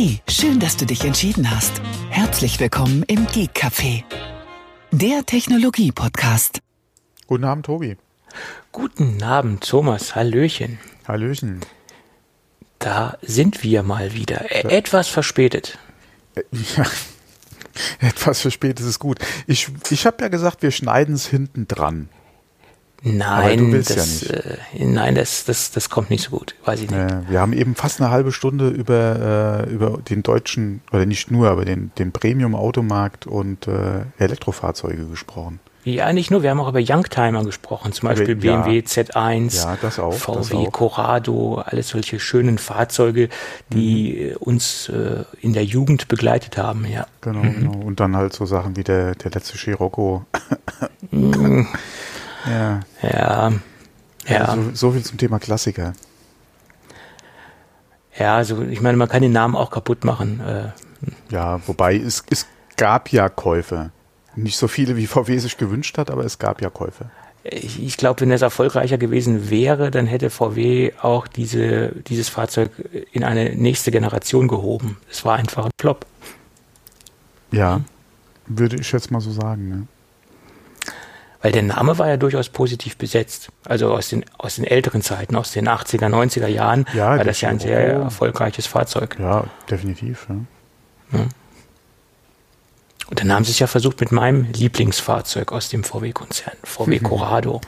Hey, schön, dass du dich entschieden hast. Herzlich willkommen im Geek Café, der Technologie-Podcast. Guten Abend, Tobi. Guten Abend, Thomas. Hallöchen. Hallöchen. Da sind wir mal wieder. Äh, etwas verspätet. Ja, etwas verspätet ist gut. Ich, ich habe ja gesagt, wir schneiden es hinten dran. Nein, das, ja Äh, nein, das, das, das kommt nicht so gut. Weiß ich nicht. Äh, wir haben eben fast eine halbe Stunde über, äh, über den deutschen, oder nicht nur, aber den, den Premium-Automarkt und äh, Elektrofahrzeuge gesprochen. Ja, nicht nur, wir haben auch über Youngtimer gesprochen, zum Beispiel ja. BMW Z1, Ja, auch, VW. Corrado, alles solche schönen Fahrzeuge, die Mhm. uns äh, in der Jugend begleitet haben, ja. Genau, genau. Und dann halt so Sachen wie der, der letzte Scirocco. Ja, Ja, ja, So, so viel zum Thema Klassiker. ja, also ich meine, man kann den Namen auch kaputt machen. Äh, Ja, wobei es, es gab ja Käufe. Nicht so viele, wie VW sich gewünscht hat, aber es gab ja Käufe. Ich, ich glaube, wenn das erfolgreicher gewesen wäre, dann hätte VW auch diese, dieses Fahrzeug in eine nächste Generation gehoben. Es war einfach ein Plop. Ja, würde ich jetzt mal so sagen. Ne? Weil der Name war ja durchaus positiv besetzt. Also aus den, aus den älteren Zeiten, aus den 80er, 90er Jahren, Ja, war das ja ein sehr Scirocco. erfolgreiches Fahrzeug. Ja, definitiv. Ja. Und dann haben sie es ja versucht mit meinem Lieblingsfahrzeug aus dem VW-Konzern, VW Corrado.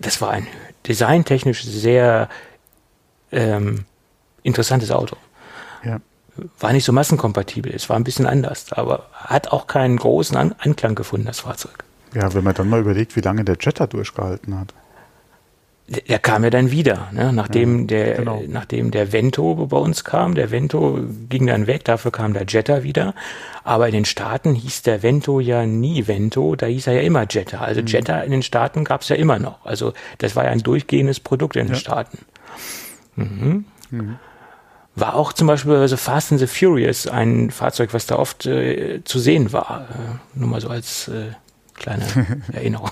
Das war ein designtechnisch sehr ähm, interessantes Auto. Ja. War nicht so massenkompatibel, es war ein bisschen anders, aber hat auch keinen großen An Anklang gefunden, das Fahrzeug. Ja, wenn man dann mal überlegt, wie lange der Jetta durchgehalten hat. Der, der kam ja dann wieder, ne? nachdem, der, genau. nachdem der Vento bei uns kam. Der Vento ging dann weg, dafür kam der Jetta wieder. Aber in den Staaten hieß der Vento ja nie Vento, da hieß er ja immer Jetta. Also Mhm. Jetta in den Staaten gab es ja immer noch. Also das war ja ein durchgehendes Produkt in den Staaten. Mhm. War auch zum Beispiel bei The Fast and the Furious ein Fahrzeug, was da oft äh, zu sehen war. Äh, nur mal so als äh, kleine Erinnerung.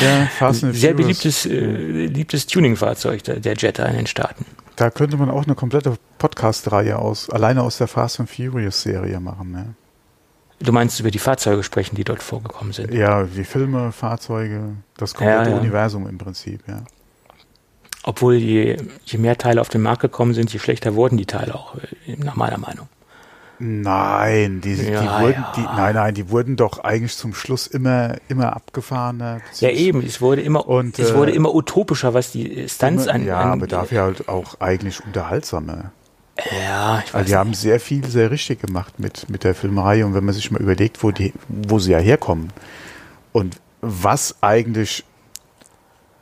Ja, Fast and Sehr beliebtes, äh, beliebtes Tuning-Fahrzeug, der, der Jetta in den Staaten. Da könnte man auch eine komplette Podcast-Reihe aus, alleine aus der Fast and Furious-Serie machen. Ne? Du meinst über die Fahrzeuge sprechen, die dort vorgekommen sind. Ja, wie Filme, Fahrzeuge, das komplette Ja, ja. Universum im Prinzip, ja. Obwohl je, je mehr Teile auf den Markt gekommen sind, je schlechter wurden die Teile auch, äh, nach meiner Meinung. Nein, die, die Ja, wurden, ja. die, nein, nein, die wurden doch eigentlich zum Schluss immer, immer abgefahrener. Ja, eben, es wurde immer, Und, es äh, wurde immer utopischer, was die Stunts an, Ja, an aber dafür halt auch eigentlich unterhaltsamer. Ja, ich weiß Also die haben sehr viel, sehr richtig gemacht mit, mit der Filmerei. Und wenn man sich mal überlegt, wo, die, wo sie ja herkommen und was eigentlich,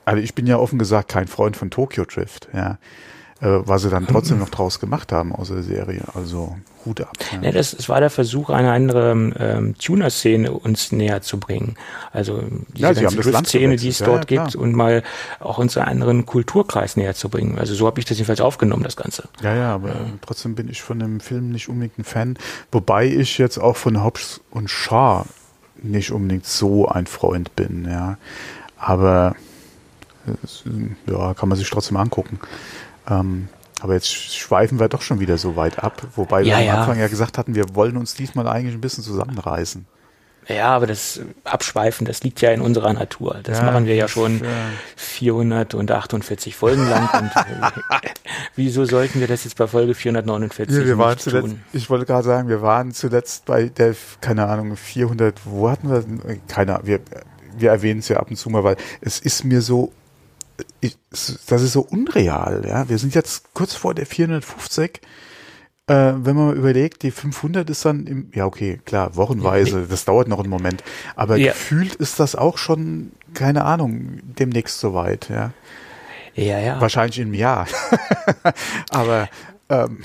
also ich bin ja offen gesagt kein Freund von Tokyo Drift, ja, äh, was sie dann trotzdem noch draus gemacht haben aus der Serie. Also Hut ab. Ja. Ja, das, das war der Versuch, eine andere ähm, Tuner-Szene uns näher zu bringen. Also diese Ja, ganze Drift-Szene, die es. Ja, dort ja, gibt, und mal auch uns einen anderen Kulturkreis näher zu bringen. Also so habe ich das jedenfalls aufgenommen, das Ganze. Ja, ja, aber trotzdem bin ich von dem Film nicht unbedingt ein Fan. Wobei ich jetzt auch von Hobbs und Shaw nicht unbedingt so ein Freund bin, ja. Aber es, ja, kann man sich trotzdem angucken. Ähm, aber jetzt schweifen wir doch schon wieder so weit ab, wobei wir Ja, am ja. Anfang ja gesagt hatten, wir wollen uns diesmal eigentlich ein bisschen zusammenreißen. Ja, aber das Abschweifen, das liegt ja in unserer Natur. Das Ja, machen wir ja schon ja. 448 Folgen lang. und wieso sollten wir das jetzt bei Folge 449 Ja, wir waren nicht zuletzt, tun? ich wollte gerade sagen, wir waren zuletzt bei der, keine Ahnung, 400, wo hatten wir, keine Ahnung, wir, wir erwähnen es ja ab und zu mal, weil es ist mir so, ich, das ist so unreal, ja. Wir sind jetzt kurz vor der 450, äh, wenn man überlegt, die 500 ist dann im, ja okay, klar, wochenweise, das dauert noch einen Moment, aber Ja. gefühlt ist das auch schon, keine Ahnung, demnächst soweit, ja. Ja, ja. Wahrscheinlich im Jahr. aber, ähm,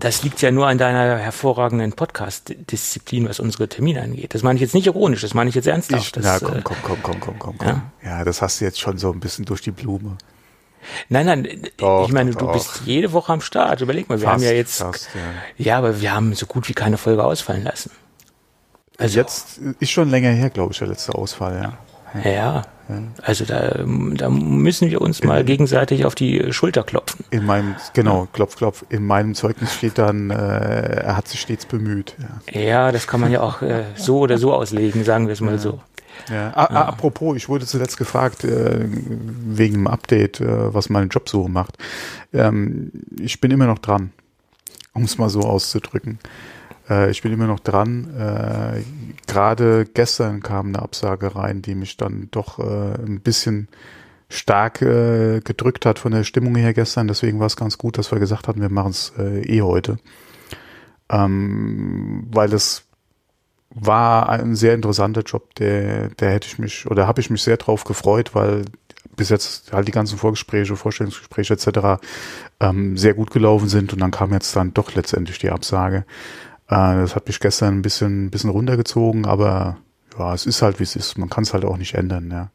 Das liegt ja nur an deiner hervorragenden Podcast-Disziplin, was unsere Termine angeht. Das meine ich jetzt nicht ironisch, das meine ich jetzt ernsthaft. Ich, das, na, komm, äh, komm, komm, komm, komm, komm, komm. ja. Ja. das hast du jetzt schon so ein bisschen durch die Blume. Nein, nein, Doch, ich meine, doch, du doch. bist jede Woche am Start. Überleg mal, wir Fast, haben ja jetzt, fast, ja. ja, aber wir haben so gut wie keine Folge ausfallen lassen. Also Jetzt ist schon länger her, glaube ich, der letzte Ausfall, ja. Ja, ja. Also da, da müssen wir uns mal gegenseitig auf die Schulter klopfen. In meinem, genau, klopf, klopf. In meinem Zeugnis steht dann, äh, er hat sich stets bemüht. Ja, ja das kann man ja auch äh, so oder so auslegen, sagen wir es mal ja. so. Ja. A ja. Apropos, ich wurde zuletzt gefragt, äh, wegen dem Update, äh, was meine Jobsuche macht. Ähm, ich bin immer noch dran, um es mal so auszudrücken. Äh, ich bin immer noch dran. Äh, Gerade gestern kam eine Absage rein, die mich dann doch äh, ein bisschen stark äh, gedrückt hat von der Stimmung her gestern. Deswegen war es ganz gut, dass wir gesagt hatten, wir machen es äh, eh heute. Ähm, weil es war ein sehr interessanter Job, der, der hätte ich mich oder habe ich mich sehr drauf gefreut, weil bis jetzt halt die ganzen Vorgespräche, Vorstellungsgespräche etc. Ähm, sehr gut gelaufen sind und dann kam jetzt dann doch letztendlich die Absage. Äh, das hat mich gestern ein bisschen, ein bisschen runtergezogen, aber ja, es ist halt, wie es ist. Man kann es halt auch nicht ändern, ja.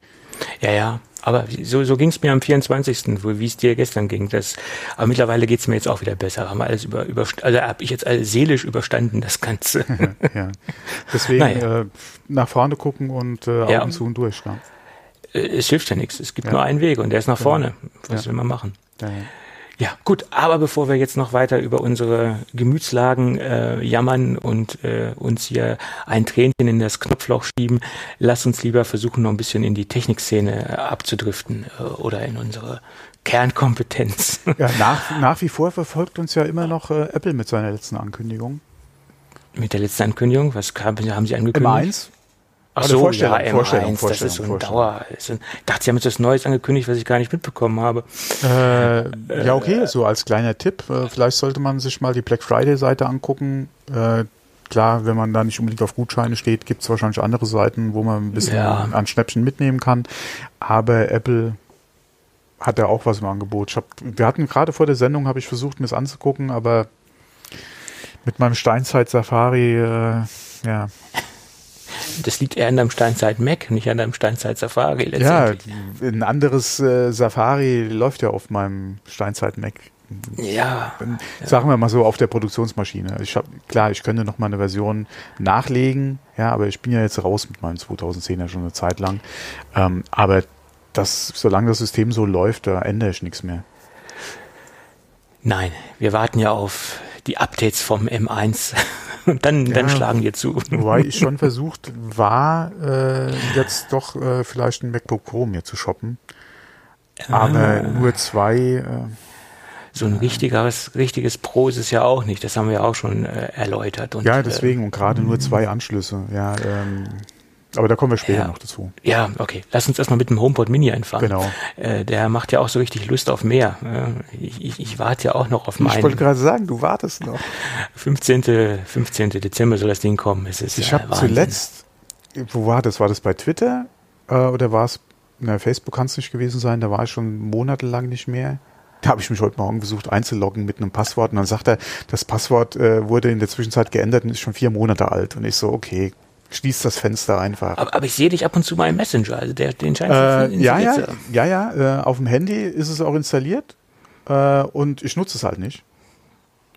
Ja, ja. Aber so, so ging es mir am 24., wie es dir gestern ging. Das, aber mittlerweile geht es mir jetzt auch wieder besser. Haben wir alles über, über also habe ich jetzt alles seelisch überstanden, das Ganze. ja. Deswegen naja. äh, nach vorne gucken und äh, Augen ja. zu und durch. Ja. Äh, es hilft ja nichts. Es gibt ja. nur einen Weg und der ist nach vorne. Was will man machen? Ja, ja. Gut, aber bevor wir jetzt noch weiter über unsere Gemütslagen äh, jammern und äh, uns hier ein Tränchen in das Knopfloch schieben, lass uns lieber versuchen, noch ein bisschen in die Technikszene äh, abzudriften äh, oder in unsere Kernkompetenz. Ja, nach, nach wie vor verfolgt uns ja immer noch äh, Apple mit seiner letzten Ankündigung. Mit der letzten Ankündigung? Was haben Sie angekündigt? M1? Ach so, Vorstellung, ja, M1, Vorstellung, Vorstellung, das ist so ein Dauer. Ich dachte, Sie haben jetzt was Neues angekündigt, was ich gar nicht mitbekommen habe. Äh, ja, okay, so als kleiner Tipp. Äh, vielleicht sollte man sich mal die Black Friday-Seite angucken. Äh, klar, wenn man da nicht unbedingt auf Gutscheine steht, gibt es wahrscheinlich andere Seiten, wo man ein bisschen ja. an Schnäppchen mitnehmen kann. Aber Apple hat ja auch was im Angebot. Hab, wir hatten gerade vor der Sendung, habe ich versucht, mir das anzugucken, aber mit meinem Steinzeit-Safari, äh, ja das liegt eher an deinem Steinzeit Mac, nicht an deinem Steinzeit Safari Ja, ein anderes äh, Safari läuft ja auf meinem Steinzeit Mac. Ja. Sagen wir mal so auf der Produktionsmaschine. Ich hab, klar, ich könnte noch mal eine Version nachlegen, ja, aber ich bin ja jetzt raus mit meinem 2010er schon eine Zeit lang. Ähm, aber das, solange das System so läuft, da ändere ich nichts mehr. Nein, wir warten ja auf die Updates vom M1. Und dann, ja, dann schlagen wir zu. Wobei ich schon versucht war, äh, jetzt doch äh, vielleicht ein MacBook Pro mir zu shoppen. Aber ah. nur zwei. Äh, so ein richtiges, richtiges Pro ist es ja auch nicht. Das haben wir auch schon äh, erläutert. Und, ja, deswegen. und gerade nur zwei Anschlüsse. Ja, ähm, aber da kommen wir später ja. noch dazu. Ja, okay. Lass uns erstmal mit dem HomePod Mini einfahren. Genau. Äh, der macht ja auch so richtig Lust auf mehr. Äh, ich, ich, ich warte ja auch noch auf meinen. Ich wollte gerade sagen, du wartest noch. 15. 15. Dezember soll das Ding kommen. Es ist, ich habe zuletzt, wo war das? War das bei Twitter? Äh, oder war es, na, Facebook kann es nicht gewesen sein, da war ich schon monatelang nicht mehr. Da habe ich mich heute Morgen versucht einzuloggen mit einem Passwort und dann sagt er, das Passwort äh, wurde in der Zwischenzeit geändert und ist schon vier Monate alt. Und ich so, okay, schließt das Fenster einfach. Aber, aber ich sehe dich ab und zu mal im Messenger, also der, den scheint äh, ja, ja, ja, ja, äh, auf dem Handy ist es auch installiert äh, und ich nutze es halt nicht.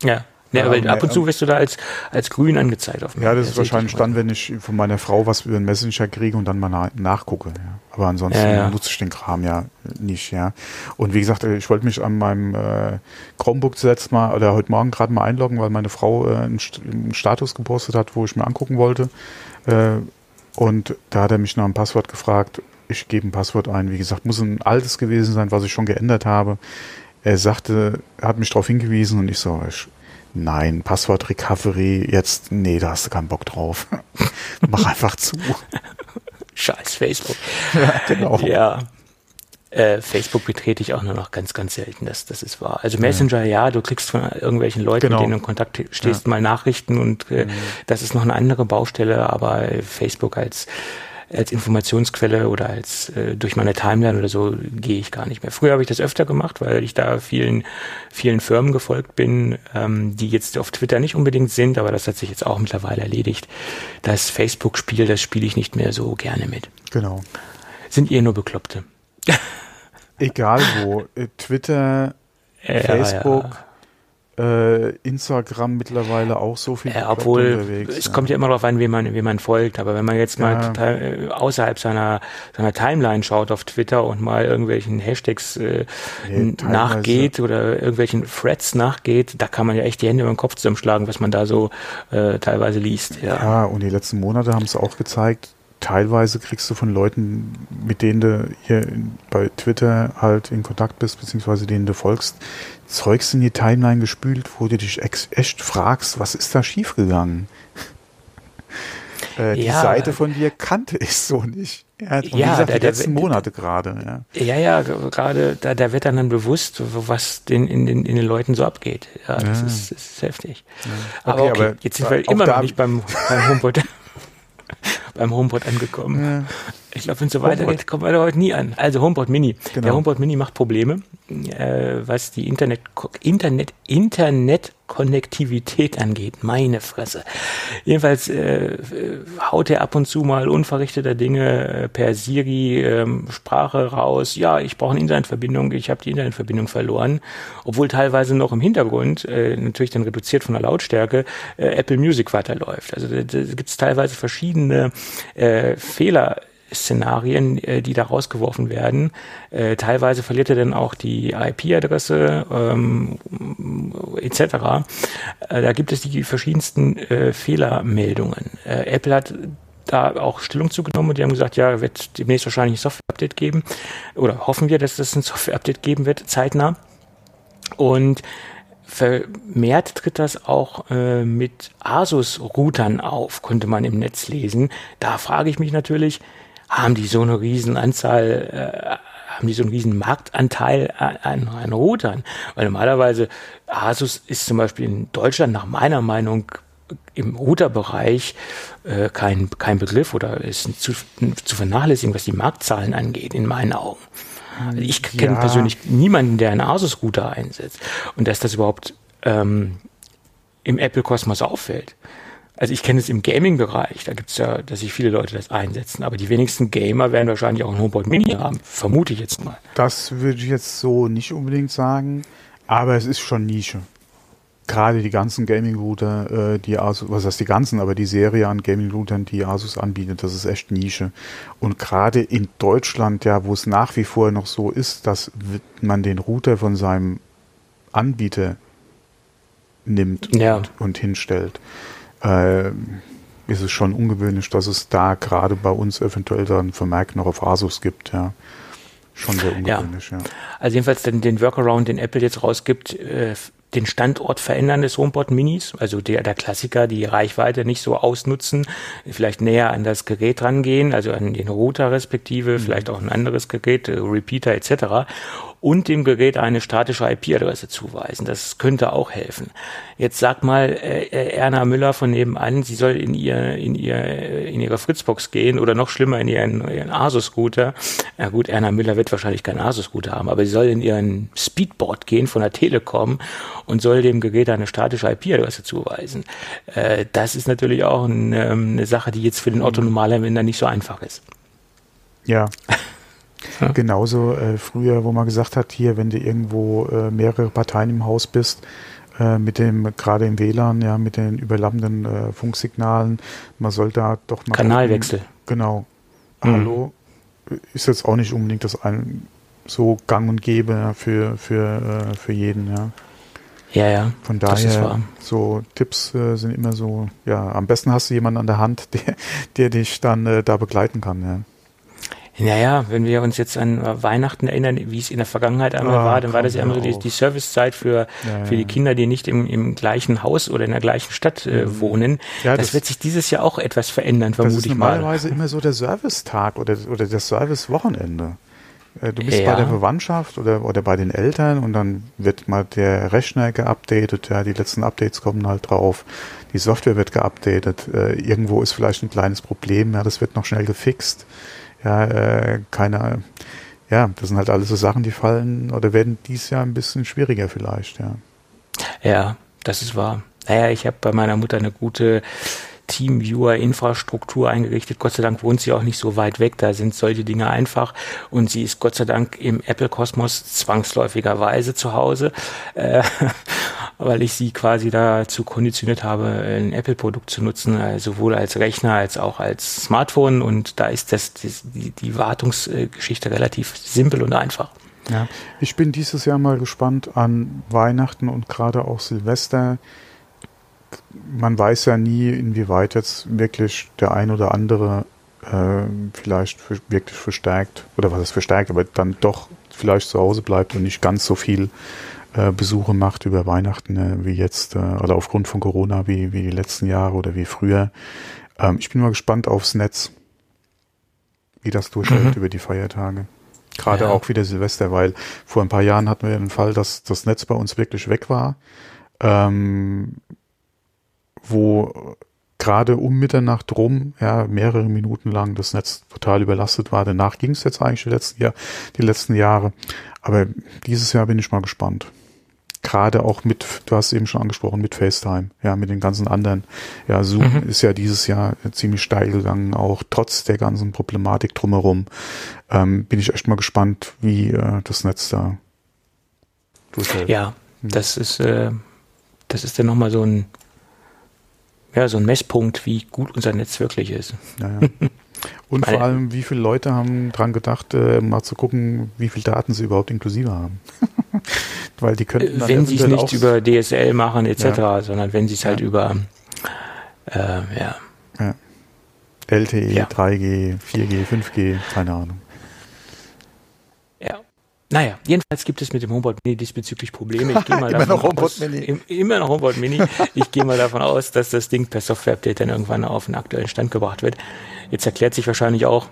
Ja. Ja, aber ab und zu wirst du da als, als grün angezeigt auf Ja, das ist wahrscheinlich dann, wenn ich von meiner Frau was über den Messenger kriege und dann mal na nachgucke. Ja. Aber ansonsten ja, ja. nutze ich den Kram ja nicht, ja. Und wie gesagt, ich wollte mich an meinem äh, Chromebook zuletzt mal oder heute Morgen gerade mal einloggen, weil meine Frau äh, einen, einen Status gepostet hat, wo ich mir angucken wollte. Äh, und da hat er mich nach einem Passwort gefragt. Ich gebe ein Passwort ein. Wie gesagt, muss ein altes gewesen sein, was ich schon geändert habe. Er sagte, hat mich darauf hingewiesen und ich so, ich, nein, Passwort Recovery, jetzt, nee, da hast du keinen Bock drauf. Mach einfach zu. Scheiß Facebook. Ja, genau. Ja. Äh, Facebook betrete ich auch nur noch ganz, ganz selten, das, das ist wahr. Also Messenger, ja, ja du kriegst von irgendwelchen Leuten, genau. mit denen du in Kontakt stehst, ja. mal Nachrichten und äh, mhm. das ist noch eine andere Baustelle, aber Facebook als als Informationsquelle oder als äh, durch meine Timeline oder so gehe ich gar nicht mehr. Früher habe ich das öfter gemacht, weil ich da vielen vielen Firmen gefolgt bin, ähm, die jetzt auf Twitter nicht unbedingt sind, aber das hat sich jetzt auch mittlerweile erledigt. Das Facebook-Spiel, das spiele ich nicht mehr so gerne mit. Genau. Sind ihr nur Bekloppte? Egal wo. Äh, Twitter, ja, Facebook. Ja. Äh, Instagram mittlerweile auch so viel. Ja, obwohl es ja. kommt ja immer darauf an, wie man, wie man folgt. Aber wenn man jetzt mal ja. total, äh, außerhalb seiner, seiner Timeline schaut auf Twitter und mal irgendwelchen Hashtags äh, nee, nachgeht oder irgendwelchen Threads nachgeht, da kann man ja echt die Hände über den Kopf zusammenschlagen, was man da so äh, teilweise liest. Ja. ja, und die letzten Monate haben es auch gezeigt, teilweise kriegst du von Leuten, mit denen du hier bei Twitter halt in Kontakt bist, beziehungsweise denen du folgst, Zeugs in die Timeline gespült, wo du dich echt fragst, was ist da schiefgegangen? äh, die ja, Seite von dir kannte ich so nicht. Ja, und ja, gesagt, der, die letzten der, Monate gerade. Ja, ja, ja gerade da, da wird dann, dann bewusst, was den, in, den, in den Leuten so abgeht. Ja, das, ja. Ist, das ist heftig. Okay, aber, okay, aber jetzt sind wir immer noch nicht beim, beim HomePod. beim HomePod angekommen. Ja. Ich glaube, wenn es so weitergeht, kommen wir da heute nie an. Also HomePod Mini. Genau. Der HomePod Mini macht Probleme, äh, was die Internet, Internet, Internet Konnektivität angeht. Meine Fresse. Jedenfalls äh, haut er ab und zu mal unverrichteter Dinge äh, per Siri ähm, Sprache raus. Ja, ich brauche eine Internetverbindung, ich habe die Internetverbindung verloren. Obwohl teilweise noch im Hintergrund, äh, natürlich dann reduziert von der Lautstärke, äh, Apple Music weiterläuft. Also da, da gibt es teilweise verschiedene äh, Fehler Szenarien, äh, die da rausgeworfen werden. Äh, teilweise verliert er dann auch die IP-Adresse ähm, etc. Äh, da gibt es die verschiedensten äh, Fehlermeldungen. Apple hat da auch Stellung zugenommen und die haben gesagt, ja, wird demnächst wahrscheinlich ein Software-Update geben oder hoffen wir, dass es ein Software-Update geben wird, zeitnah. Und vermehrt tritt das auch äh, mit Asus-Routern auf, konnte man im Netz lesen. Da frage ich mich natürlich, haben die so eine riesen Anzahl, äh, haben die so einen riesen Marktanteil an, an Routern? Weil normalerweise Asus ist zum Beispiel in Deutschland nach meiner Meinung im Routerbereich äh, kein, kein Begriff oder ist zu, zu vernachlässigen, was die Marktzahlen angeht, in meinen Augen. Also ich kenne ja. persönlich niemanden, der einen Asus-Router einsetzt. Und dass das überhaupt ähm, im Apple-Kosmos auffällt. Also ich kenne es im Gaming-Bereich, da gibt es ja, dass sich viele Leute das einsetzen, aber die wenigsten Gamer werden wahrscheinlich auch ein HomePod Mini haben, vermute ich jetzt mal. Das würde ich jetzt so nicht unbedingt sagen, aber es ist schon Nische. Gerade die ganzen Gaming-Router, äh, die Asus, was heißt die ganzen, aber die Serie an Gaming-Routern, die Asus anbietet, das ist echt Nische. Und gerade in Deutschland, ja, wo es nach wie vor noch so ist, dass man den Router von seinem Anbieter nimmt ja. und, und hinstellt äh, ist es schon ungewöhnlich, dass es da gerade bei uns eventuell dann Vermerk noch auf Asus gibt, ja. Schon sehr ungewöhnlich, ja. ja. Also jedenfalls den, den Workaround, den Apple jetzt rausgibt, äh, den Standort verändern des HomePod Minis, also der, der Klassiker, die Reichweite nicht so ausnutzen, vielleicht näher an das Gerät rangehen, also an den Router respektive, mhm. vielleicht auch ein anderes Gerät, äh, Repeater etc und dem Gerät eine statische IP-Adresse zuweisen. Das könnte auch helfen. Jetzt sag mal äh, äh, Erna Müller von nebenan, sie soll in ihr in ihr in ihre Fritzbox gehen oder noch schlimmer in ihren, ihren Asus-Router. Ja gut, Erna Müller wird wahrscheinlich keinen Asus-Router haben, aber sie soll in ihren Speedboard gehen von der Telekom und soll dem Gerät eine statische IP-Adresse zuweisen. Äh, das ist natürlich auch ein, ähm, eine Sache, die jetzt für den Autonomalanwender nicht so einfach ist. Ja. Ja. Genauso äh, früher, wo man gesagt hat, hier, wenn du irgendwo äh, mehrere Parteien im Haus bist, äh, mit dem, gerade im WLAN, ja, mit den überlappenden äh, Funksignalen, man soll da doch mal. Kanalwechsel. Gucken. Genau. Mhm. Hallo. Ist jetzt auch nicht unbedingt das ein, so gang und gäbe ja, für, für, äh, für jeden, ja. Ja, ja. Von daher, so Tipps äh, sind immer so, ja, am besten hast du jemanden an der Hand, der, der dich dann äh, da begleiten kann, ja. Naja, wenn wir uns jetzt an Weihnachten erinnern, wie es in der Vergangenheit einmal ah, war, dann war das ja immer so die, die Servicezeit für, ja, für die Kinder, die nicht im, im gleichen Haus oder in der gleichen Stadt äh, mhm. wohnen. Ja, das, das, wird sich dieses Jahr auch etwas verändern, vermute ich mal. Das ist normalerweise immer so der Servicetag oder, oder das Servicewochenende. Äh, du bist ja. bei der Verwandtschaft oder, oder bei den Eltern und dann wird mal der Rechner geupdatet, ja, die letzten Updates kommen halt drauf, die Software wird geupdatet, äh, irgendwo ist vielleicht ein kleines Problem, ja, das wird noch schnell gefixt ja, äh, keine, ja, das sind halt alles so Sachen, die fallen oder werden dies Jahr ein bisschen schwieriger vielleicht, ja. Ja, das ist wahr. Naja, ich habe bei meiner Mutter eine gute Teamviewer-Infrastruktur eingerichtet. Gott sei Dank wohnt sie auch nicht so weit weg, da sind solche Dinge einfach und sie ist Gott sei Dank im Apple-Kosmos zwangsläufigerweise zu Hause. Äh, weil ich sie quasi dazu konditioniert habe, ein Apple-Produkt zu nutzen, also sowohl als Rechner als auch als Smartphone. Und da ist das, die, die Wartungsgeschichte relativ simpel und einfach. Ja, ich bin dieses Jahr mal gespannt an Weihnachten und gerade auch Silvester. Man weiß ja nie, inwieweit jetzt wirklich der ein oder andere äh, vielleicht für, wirklich verstärkt, oder was ist verstärkt, aber dann doch vielleicht zu Hause bleibt und nicht ganz so viel äh, Besuche macht über Weihnachten äh, wie jetzt, äh, oder aufgrund von Corona wie, wie die letzten Jahre oder wie früher. Ähm, ich bin mal gespannt aufs Netz, wie das durchhält mhm. über die Feiertage. Gerade ja. auch wieder Silvester, weil vor ein paar Jahren hatten wir den Fall, dass das Netz bei uns wirklich weg war, ähm, wo gerade um Mitternacht rum, ja, mehrere Minuten lang das Netz total überlastet war. Danach ging es jetzt eigentlich die letzten, Jahr, die letzten Jahre. Aber dieses Jahr bin ich mal gespannt. Gerade auch mit, du hast eben schon angesprochen, mit FaceTime, ja, mit den ganzen anderen. Ja, Zoom mhm. ist ja dieses Jahr ziemlich steil gegangen, auch trotz der ganzen Problematik drumherum. Ähm, bin ich echt mal gespannt, wie äh, das Netz da durchhält. Ja, mhm. das ist, äh, das ist dann nochmal so ein ja, so ein Messpunkt, wie gut unser Netz wirklich ist. Ja, ja. Und vor allem, wie viele Leute haben dran gedacht, äh, mal zu gucken, wie viel Daten sie überhaupt inklusive haben. Weil die könnten Wenn sie es nicht über DSL machen etc., ja. sondern wenn sie es halt über äh, ja. LTE, 3G, 4G, 5G, keine Ahnung. Naja, jedenfalls gibt es mit dem HomePod Mini diesbezüglich Probleme. Ich gehe mal immer davon noch aus, Mini. immer noch HomePod Mini. Ich gehe mal davon aus, dass das Ding per Software-Update dann irgendwann auf den aktuellen Stand gebracht wird. Jetzt erklärt sich wahrscheinlich auch,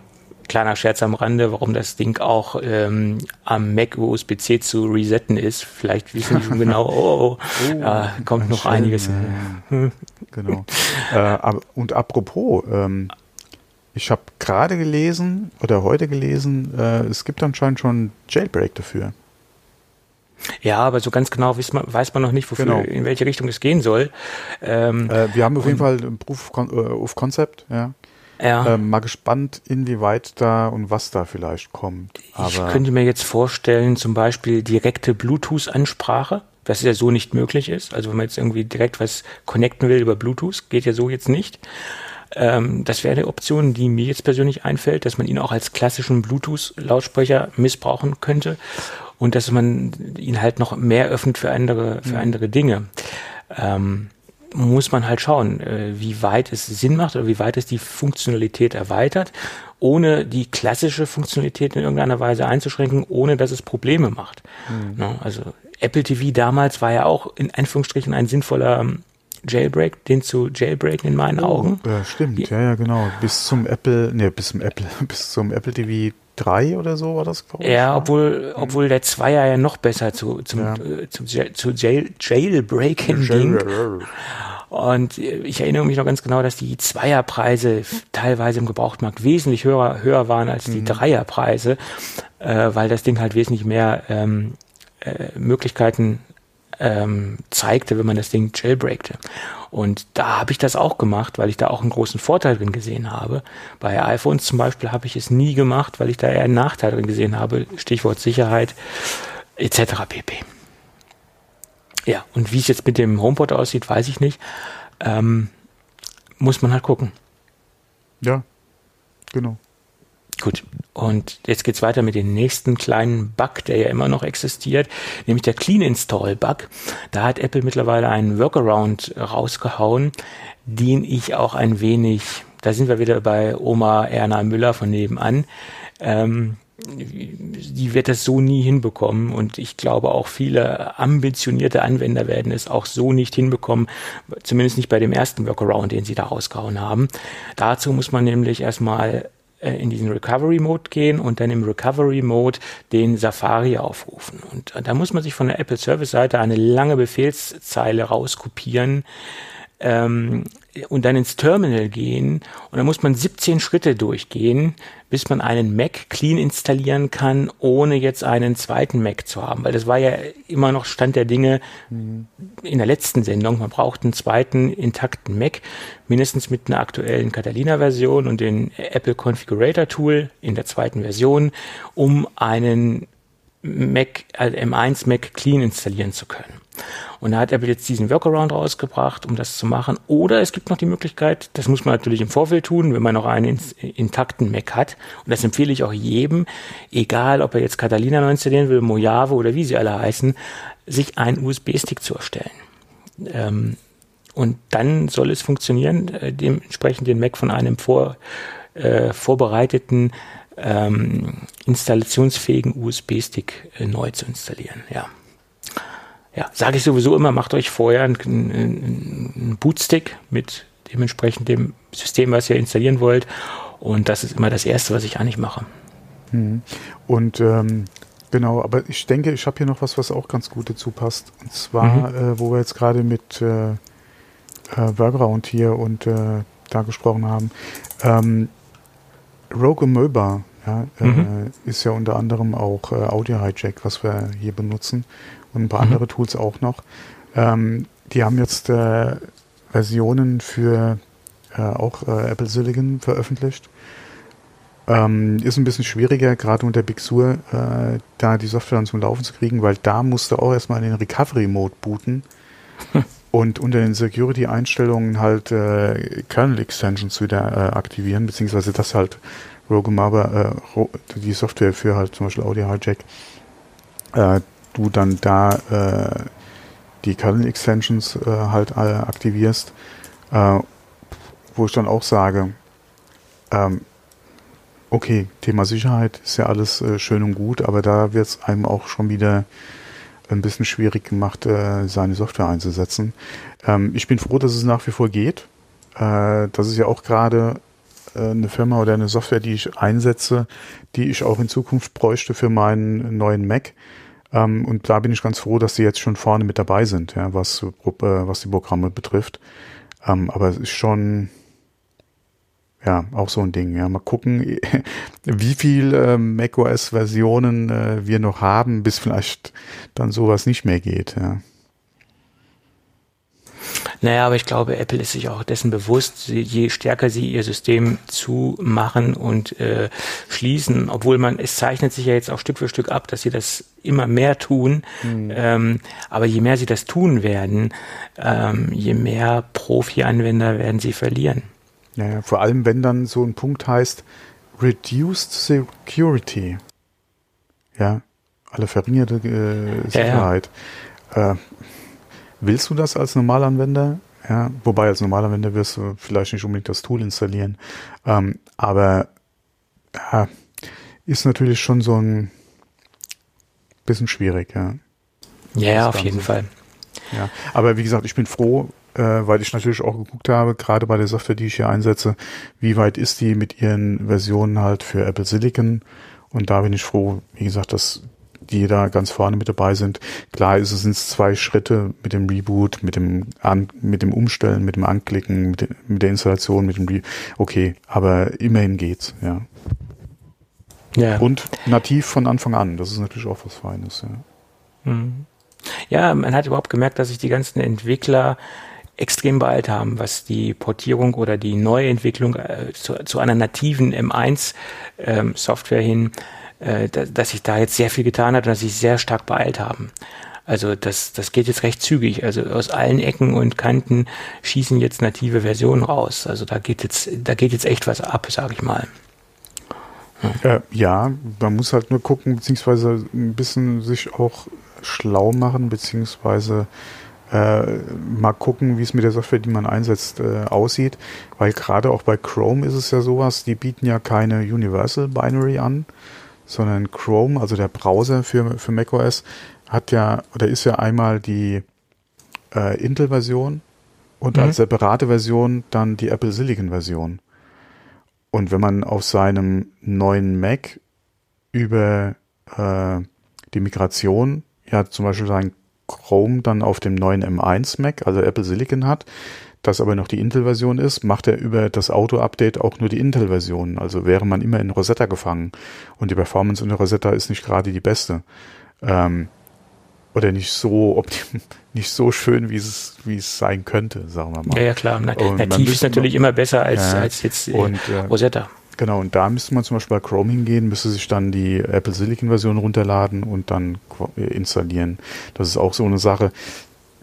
kleiner Scherz am Rande, warum das Ding auch ähm, am Mac USB-C zu resetten ist. Vielleicht wissen die schon genau, oh, oh, oh äh, kommt noch schön, einiges. Ja. genau. äh, und apropos, ähm, ich habe gerade gelesen oder heute gelesen, äh, es gibt anscheinend schon Jailbreak dafür. Ja, aber so ganz genau weiß man, weiß man noch nicht, wofür, genau. in welche Richtung es gehen soll. Ähm, äh, wir haben auf jeden Fall ein Proof of Concept, ja. Ja. Ähm, mal gespannt, inwieweit da und was da vielleicht kommt. Aber ich könnte mir jetzt vorstellen, zum Beispiel direkte Bluetooth-Ansprache, was ja so nicht möglich ist. Also wenn man jetzt irgendwie direkt was connecten will über Bluetooth, geht ja so jetzt nicht. Ähm, das wäre eine Option, die mir jetzt persönlich einfällt, dass man ihn auch als klassischen Bluetooth-Lautsprecher missbrauchen könnte und dass man ihn halt noch mehr öffnet für andere, für mhm. andere Dinge. Ähm, muss man halt schauen, äh, wie weit es Sinn macht oder wie weit es die Funktionalität erweitert, ohne die klassische Funktionalität in irgendeiner Weise einzuschränken, ohne dass es Probleme macht. Mhm. Ne? Also Apple TV damals war ja auch in Anführungsstrichen ein sinnvoller Jailbreak, den zu jailbreaken in meinen oh, Augen. Ja, stimmt, ja, ja, genau. Bis zum Apple, ne, bis zum Apple, bis zum Apple TV 3 oder so war das, glaube ich. Ja, obwohl, obwohl der Zweier ja noch besser zu, zum, ja. äh, zum zu Jail, Jailbreaken ging. Und ich erinnere mich noch ganz genau, dass die Zweierpreise teilweise im Gebrauchtmarkt wesentlich höher, höher waren als die mhm. Dreierpreise, äh, weil das Ding halt wesentlich mehr ähm, äh, Möglichkeiten ähm, zeigte, wenn man das Ding jailbreakte. Und da habe ich das auch gemacht, weil ich da auch einen großen Vorteil drin gesehen habe. Bei iPhones zum Beispiel habe ich es nie gemacht, weil ich da eher einen Nachteil drin gesehen habe. Stichwort Sicherheit etc. pp. Ja, und wie es jetzt mit dem HomePod aussieht, weiß ich nicht. Ähm, muss man halt gucken. Ja, genau. Gut, und jetzt geht's weiter mit dem nächsten kleinen Bug, der ja immer noch existiert, nämlich der Clean Install Bug. Da hat Apple mittlerweile einen Workaround rausgehauen, den ich auch ein wenig, da sind wir wieder bei Oma Erna Müller von nebenan, ähm, die wird das so nie hinbekommen und ich glaube auch viele ambitionierte Anwender werden es auch so nicht hinbekommen, zumindest nicht bei dem ersten Workaround, den sie da rausgehauen haben. Dazu muss man nämlich erstmal äh, in diesen Recovery Mode gehen und dann im Recovery Mode den Safari aufrufen. Und da muss man sich von der Apple Service Seite eine lange Befehlszeile rauskopieren, ähm, und dann ins Terminal gehen und dann muss man 17 Schritte durchgehen, bis man einen Mac clean installieren kann, ohne jetzt einen zweiten Mac zu haben, weil das war ja immer noch Stand der Dinge in der letzten Sendung. Man braucht einen zweiten intakten Mac, mindestens mit einer aktuellen Catalina-Version und den Apple Configurator Tool in der zweiten Version, um einen Mac, also M1 Mac Clean installieren zu können. Und da hat Apple jetzt diesen Workaround rausgebracht, um das zu machen. Oder es gibt noch die Möglichkeit, das muss man natürlich im Vorfeld tun, wenn man noch einen intakten Mac hat. Und das empfehle ich auch jedem, egal ob er jetzt Catalina neu installieren will, Mojave oder wie sie alle heißen, sich einen USB-Stick zu erstellen. Ähm, und dann soll es funktionieren, äh, dementsprechend den Mac von einem vor, äh, vorbereiteten ähm, installationsfähigen USB-Stick äh, neu zu installieren. Ja, ja sage ich sowieso immer, macht euch vorher einen, einen Bootstick mit dementsprechend dem System, was ihr installieren wollt. Und das ist immer das Erste, was ich eigentlich mache. Mhm. Und ähm, genau, aber ich denke, ich habe hier noch was, was auch ganz gut dazu passt. Und zwar, mhm. äh, wo wir jetzt gerade mit äh, äh, Workaround hier und äh, da gesprochen haben. Ähm, Rogue Amoeba ja, äh, mhm. äh, ist ja unter anderem auch äh, Audio Hijack, was wir hier benutzen und ein paar mhm. andere Tools auch noch. Ähm, die haben jetzt äh, Versionen für äh, auch äh, Apple Silicon veröffentlicht. Ähm, ist ein bisschen schwieriger, gerade unter Big Sur, da die Software dann zum Laufen zu kriegen, weil da musst du auch erstmal in den Recovery-Mode booten. und unter den Security-Einstellungen halt Kernel-Extensions wieder aktivieren, beziehungsweise das halt Rogue Mother, äh, die Software für halt zum Beispiel Audio Hijack, äh, du dann da äh, die Kernel Extensions äh, halt alle aktivierst, äh, wo ich dann auch sage, ähm, okay, Thema Sicherheit ist ja alles äh, schön und gut, aber da wird es einem auch schon wieder ein bisschen schwierig gemacht, äh, seine Software einzusetzen. Ähm, ich bin froh, dass es nach wie vor geht. Äh, das ist ja auch gerade äh, eine Firma oder eine Software, die ich einsetze, die ich auch in Zukunft bräuchte für meinen neuen Mac. Ähm, und da bin ich ganz froh, dass sie jetzt schon vorne mit dabei sind, was, was die Programme betrifft. Ähm, aber es ist schon, ja, auch so ein Ding. Ja, mal gucken, wie viel äh, macOS-Versionen äh, wir noch haben, bis vielleicht dann sowas nicht mehr geht. Ja. Naja, aber ich glaube, Apple ist sich auch dessen bewusst, je stärker sie ihr System zumachen und äh, schließen, obwohl man, es zeichnet sich ja jetzt auch Stück für Stück ab, dass sie das immer mehr tun. Mhm. Ähm, aber je mehr sie das tun werden, ähm, je mehr Profi-Anwender werden sie verlieren. Ja, ja, vor allem wenn dann so ein Punkt heißt, Reduced Security. Ja, alle verringerte äh, Sicherheit. Ja, ja. Äh, Willst du das als Normalanwender? Ja, wobei als Normalanwender wirst du vielleicht nicht unbedingt das Tool installieren. Ähm, aber ja, ist natürlich schon so ein bisschen schwierig, ja. Ja, ja auf jeden Fall. Ja, aber wie gesagt, ich bin froh, äh, weil ich natürlich auch geguckt habe, gerade bei der Software, die ich hier einsetze, wie weit ist die mit ihren Versionen halt für Apple Silicon. Und da bin ich froh, wie gesagt, dass die da ganz vorne mit dabei sind. Klar ist es sind zwei Schritte mit dem Reboot, mit dem An mit dem Umstellen, mit dem Anklicken, mit, de mit der Installation, mit dem Re okay, aber immerhin geht's, ja. Ja. Und nativ von Anfang an, das ist natürlich auch was Feines, ja. Mhm. Ja, man hat überhaupt gemerkt, dass sich die ganzen Entwickler extrem beeilt haben, was die Portierung oder die Neuentwicklung äh, zu, zu, einer nativen M1 ähm, hin äh, dass sich da jetzt sehr viel getan hat und dass sich sehr stark beeilt haben. Also das, das geht jetzt recht zügig. Also aus allen Ecken und Kanten schießen jetzt native Versionen raus. Also da geht jetzt, da geht jetzt echt was ab, sage ich mal. Äh, ja, man muss halt nur gucken, beziehungsweise ein bisschen sich auch schlau machen, beziehungsweise äh, mal gucken, wie es mit der Software, die man einsetzt, äh, aussieht. Weil gerade auch bei Chrome ist es ja sowas, die bieten ja keine Universal Binary an, sondern Chrome, also der Browser für, für macOS, hat ja oder ist ja einmal die äh, Intel-Version und mhm. als separate Version dann die Apple Silicon-Version. Und wenn man auf seinem neuen Mac über äh, die Migration, ja zum Beispiel sein Chrome dann auf dem neuen M1 Mac, also Apple Silicon hat, das aber noch die Intel-Version ist, macht er über das Auto-Update auch nur die Intel-Version. Also wäre man immer in Rosetta gefangen. Und die Performance in der Rosetta ist nicht gerade die beste. Ähm, oder nicht so nicht so schön, wie es, wie es sein könnte, sagen wir mal. Ja, ja klar. Na, nativ ist natürlich immer besser als, ja, als jetzt äh, und, äh, Rosetta. Genau, und da müsste man zum Beispiel bei Chrome hingehen, müsste sich dann die Apple Silicon Version runterladen und dann äh, installieren. Das ist auch so eine Sache.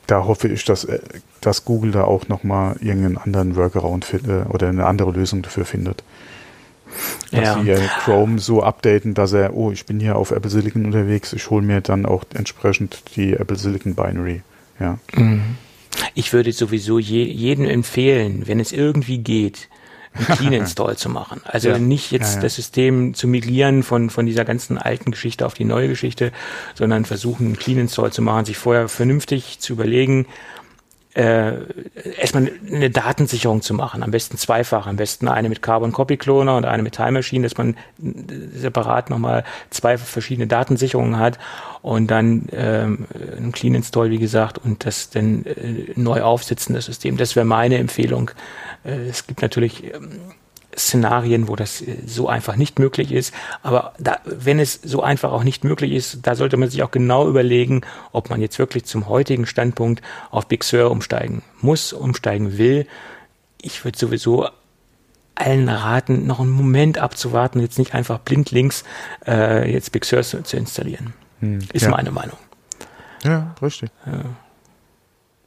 Da hoffe ich, dass, äh, dass Google da auch nochmal irgendeinen anderen Workaround findet oder eine andere Lösung dafür findet. Dass ja. sie Chrome so updaten, dass er, oh, ich bin hier auf Apple Silicon unterwegs, ich hole mir dann auch entsprechend die Apple Silicon Binary. Ja. Mhm. Ich würde sowieso je, jedem empfehlen, wenn es irgendwie geht, einen Clean Install zu machen. Also ja. nicht jetzt ja, ja. das System zu migrieren von, von dieser ganzen alten Geschichte auf die neue Geschichte, sondern versuchen, einen Clean Install zu machen, sich vorher vernünftig zu überlegen, äh, erstmal eine Datensicherung zu machen, am besten zweifach, am besten eine mit Carbon Copy Cloner und eine mit Time Machine, dass man separat nochmal zwei verschiedene Datensicherungen hat und dann ähm, ein Clean Install, wie gesagt, und das dann äh, neu aufsetzen, das System. Das wäre meine Empfehlung. Äh, es gibt natürlich ähm, Szenarien, wo das äh, so einfach nicht möglich ist. Aber da, wenn es so einfach auch nicht möglich ist, da sollte man sich auch genau überlegen, ob man jetzt wirklich zum heutigen Standpunkt auf Big Sur umsteigen muss, umsteigen will. Ich würde sowieso allen raten, noch einen Moment abzuwarten, jetzt nicht einfach blindlings äh, jetzt Big Sur zu, zu installieren. Hm, ist ja. meine Meinung. Ja, richtig. Ja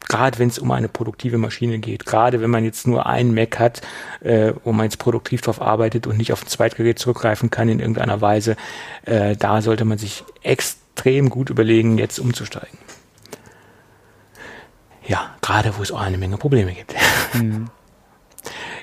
gerade wenn es um eine produktive Maschine geht, gerade wenn man jetzt nur einen Mac hat, äh, wo man jetzt produktiv drauf arbeitet und nicht auf ein Zweitgerät zurückgreifen kann in irgendeiner Weise, äh, da sollte man sich extrem gut überlegen, jetzt umzusteigen. Ja, gerade wo es auch eine Menge Probleme gibt. Mhm.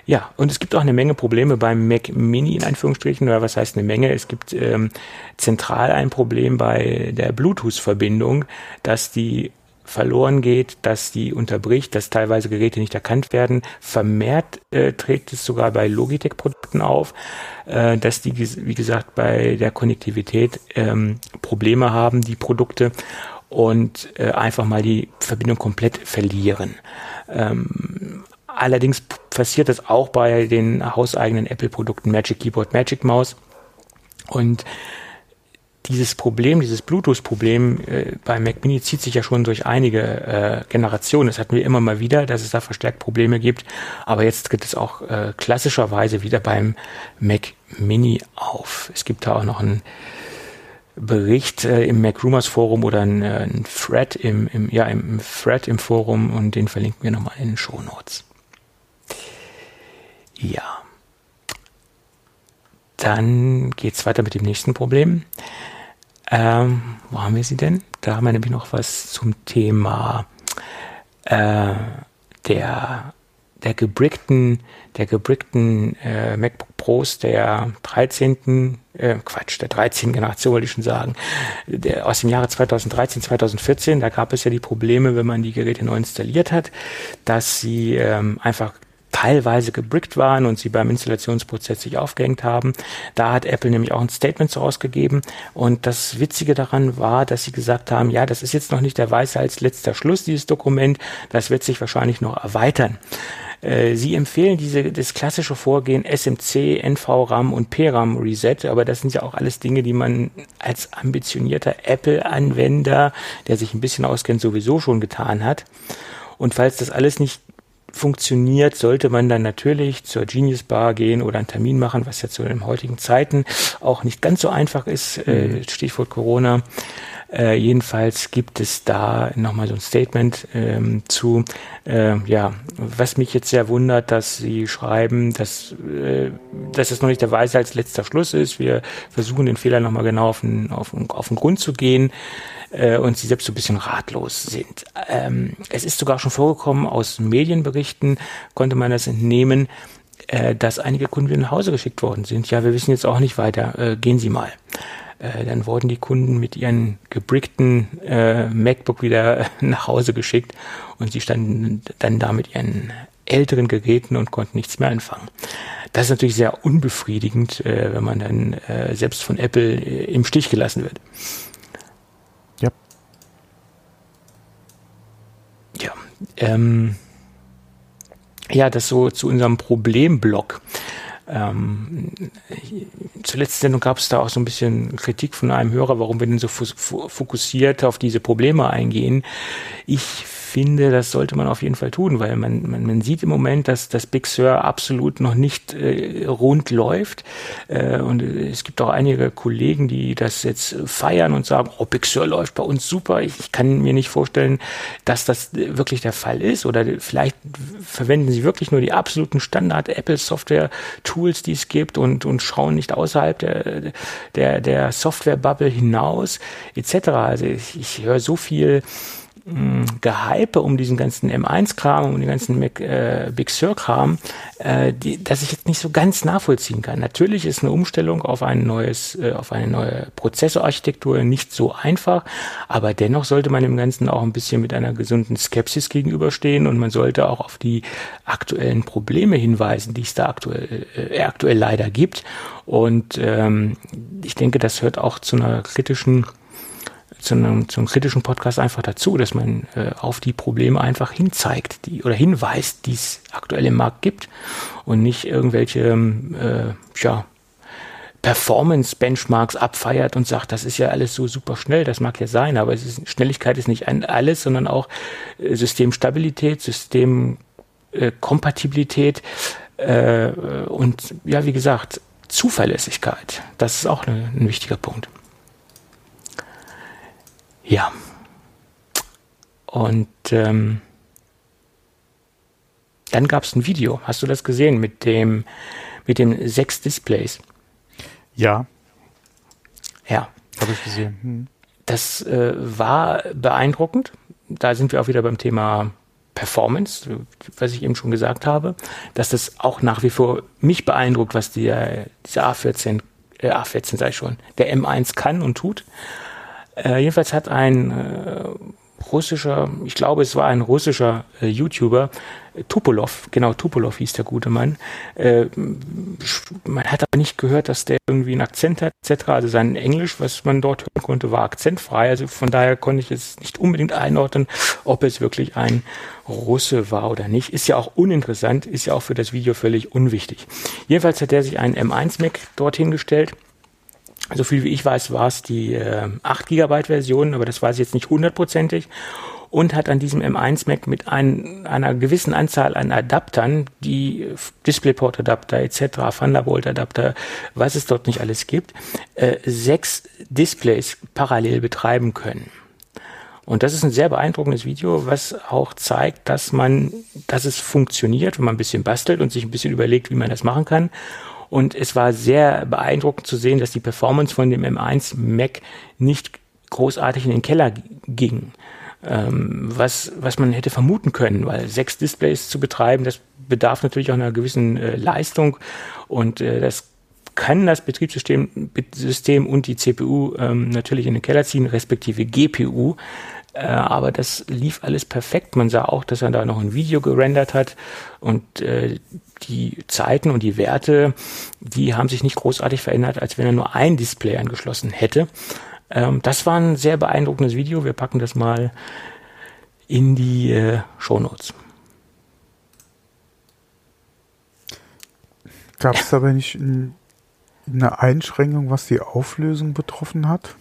Ja, und es gibt auch eine Menge Probleme beim Mac Mini in Anführungsstrichen, oder was heißt eine Menge? Es gibt ähm, zentral ein Problem bei der Bluetooth-Verbindung, dass die verloren geht, dass die unterbricht, dass teilweise Geräte nicht erkannt werden. Vermehrt äh, trägt es sogar bei Logitech-Produkten auf, äh, dass die, wie gesagt, bei der Konnektivität ähm, Probleme haben, die Produkte und äh, einfach mal die Verbindung komplett verlieren. Ähm, allerdings passiert das auch bei den hauseigenen Apple-Produkten Magic Keyboard, Magic Mouse. Und dieses Problem, dieses Bluetooth-Problem äh, bei Mac Mini zieht sich ja schon durch einige äh, Generationen. Das hatten wir immer mal wieder, dass es da verstärkt Probleme gibt. Aber jetzt gibt es auch äh, klassischerweise wieder beim Mac Mini auf. Es gibt da auch noch einen Bericht äh, im Mac Rumors Forum oder ein, äh, Thread im, im, ja, im Thread im Forum und den verlinken wir nochmal in den Show Notes. Ja. Dann geht's weiter mit dem nächsten Problem. Ähm, wo haben wir sie denn? Da haben wir nämlich noch was zum Thema äh, der, der gebrickten, der gebrickten äh, MacBook Pros der 13. Äh, Quatsch, der 13. Generation wollte ich schon sagen, der, aus dem Jahre 2013, 2014, da gab es ja die Probleme, wenn man die Geräte neu installiert hat, dass sie ähm, einfach teilweise gebrickt waren und sie beim Installationsprozess sich aufgehängt haben. Da hat Apple nämlich auch ein Statement rausgegeben und das Witzige daran war, dass sie gesagt haben, ja, das ist jetzt noch nicht der Weisheit letzter Schluss, dieses Dokument, das wird sich wahrscheinlich noch erweitern. Äh, sie empfehlen diese, das klassische Vorgehen SMC, NVRAM und PRAM Reset, aber das sind ja auch alles Dinge, die man als ambitionierter Apple-Anwender, der sich ein bisschen auskennt, sowieso schon getan hat. Und falls das alles nicht funktioniert, sollte man dann natürlich zur Genius Bar gehen oder einen Termin machen, was ja zu den heutigen Zeiten auch nicht ganz so einfach ist, äh, mhm. Stichwort Corona. Äh, jedenfalls gibt es da nochmal so ein Statement ähm, zu. Äh, ja, was mich jetzt sehr wundert, dass Sie schreiben, dass, äh, dass es noch nicht der Weise als letzter Schluss ist. Wir versuchen den Fehler nochmal genau auf den, auf, auf den Grund zu gehen äh, und sie selbst so ein bisschen ratlos sind. Ähm, es ist sogar schon vorgekommen, aus Medienberichten konnte man das entnehmen, äh, dass einige Kunden wieder nach Hause geschickt worden sind. Ja, wir wissen jetzt auch nicht weiter, äh, gehen Sie mal. Äh, dann wurden die Kunden mit ihren gebrickten äh, MacBook wieder nach Hause geschickt und sie standen dann da mit ihren älteren Geräten und konnten nichts mehr anfangen. Das ist natürlich sehr unbefriedigend, äh, wenn man dann äh, selbst von Apple äh, im Stich gelassen wird. Ähm, ja, das so zu unserem Problemblock. Ähm, zuletzt Sendung gab es da auch so ein bisschen Kritik von einem Hörer, warum wir denn so fokussiert auf diese Probleme eingehen. Ich finde, das sollte man auf jeden Fall tun, weil man, man, man sieht im Moment, dass das Big Sur absolut noch nicht äh, rund läuft. Äh, und es gibt auch einige Kollegen, die das jetzt feiern und sagen, oh, Big Sur läuft bei uns super. Ich kann mir nicht vorstellen, dass das wirklich der Fall ist. Oder vielleicht verwenden sie wirklich nur die absoluten Standard-Apple-Software-Tools, die es gibt und, und schauen nicht außerhalb der, der, der Software-Bubble hinaus, etc. Also ich, ich höre so viel Gehype um diesen ganzen M1-Kram, um den ganzen Mac, äh, Big Sur-Kram, äh, die, dass ich jetzt nicht so ganz nachvollziehen kann. Natürlich ist eine Umstellung auf ein neues, äh, auf eine neue Prozessorarchitektur nicht so einfach, aber dennoch sollte man dem Ganzen auch ein bisschen mit einer gesunden Skepsis gegenüberstehen und man sollte auch auf die aktuellen Probleme hinweisen, die es da aktuell, äh, aktuell leider gibt. Und ähm, ich denke, das hört auch zu einer kritischen zu einem, zu einem kritischen Podcast einfach dazu, dass man äh, auf die Probleme einfach hinzeigt, die oder hinweist, die es aktuell im Markt gibt und nicht irgendwelche ähm, äh, ja, Performance-Benchmarks abfeiert und sagt, das ist ja alles so super schnell, das mag ja sein, aber ist, Schnelligkeit ist nicht alles, sondern auch äh, Systemstabilität, Systemkompatibilität äh, und ja, wie gesagt, Zuverlässigkeit. Das ist auch eine, ein wichtiger Punkt. Ja. Und ähm, dann gab es ein Video. Hast du das gesehen mit dem mit den sechs Displays? Ja. Ja. Habe ich gesehen. Hm. Das äh, war beeindruckend. Da sind wir auch wieder beim Thema Performance, was ich eben schon gesagt habe, dass das auch nach wie vor mich beeindruckt, was der, dieser A14, äh, A14 sei schon, der M1 kann und tut. Äh, jedenfalls hat ein äh, russischer, ich glaube, es war ein russischer äh, YouTuber, Tupolov, genau, Tupolov hieß der gute Mann. Äh, man hat aber nicht gehört, dass der irgendwie einen Akzent hat, etc. Also sein Englisch, was man dort hören konnte, war akzentfrei. Also von daher konnte ich es nicht unbedingt einordnen, ob es wirklich ein Russe war oder nicht. Ist ja auch uninteressant, ist ja auch für das Video völlig unwichtig. Jedenfalls hat er sich einen M1 Mac dorthin gestellt so viel wie ich weiß, war es die äh, 8 GB Version, aber das weiß ich jetzt nicht hundertprozentig. Und hat an diesem M1 Mac mit ein, einer gewissen Anzahl an Adaptern, die DisplayPort Adapter etc., Thunderbolt Adapter, was es dort nicht alles gibt, äh, sechs Displays parallel betreiben können. Und das ist ein sehr beeindruckendes Video, was auch zeigt, dass man, dass es funktioniert, wenn man ein bisschen bastelt und sich ein bisschen überlegt, wie man das machen kann. Und es war sehr beeindruckend zu sehen, dass die Performance von dem M1 Mac nicht großartig in den Keller ging. Ähm, was, was man hätte vermuten können, weil sechs Displays zu betreiben, das bedarf natürlich auch einer gewissen äh, Leistung und äh, das kann das Betriebssystem System und die CPU ähm, natürlich in den Keller ziehen, respektive GPU. Äh, aber das lief alles perfekt. Man sah auch, dass er da noch ein Video gerendert hat und äh, die Zeiten und die Werte, die haben sich nicht großartig verändert, als wenn er nur ein Display angeschlossen hätte. Ähm, das war ein sehr beeindruckendes Video. Wir packen das mal in die äh, Show Notes. Gab es aber nicht eine Einschränkung, was die Auflösung betroffen hat?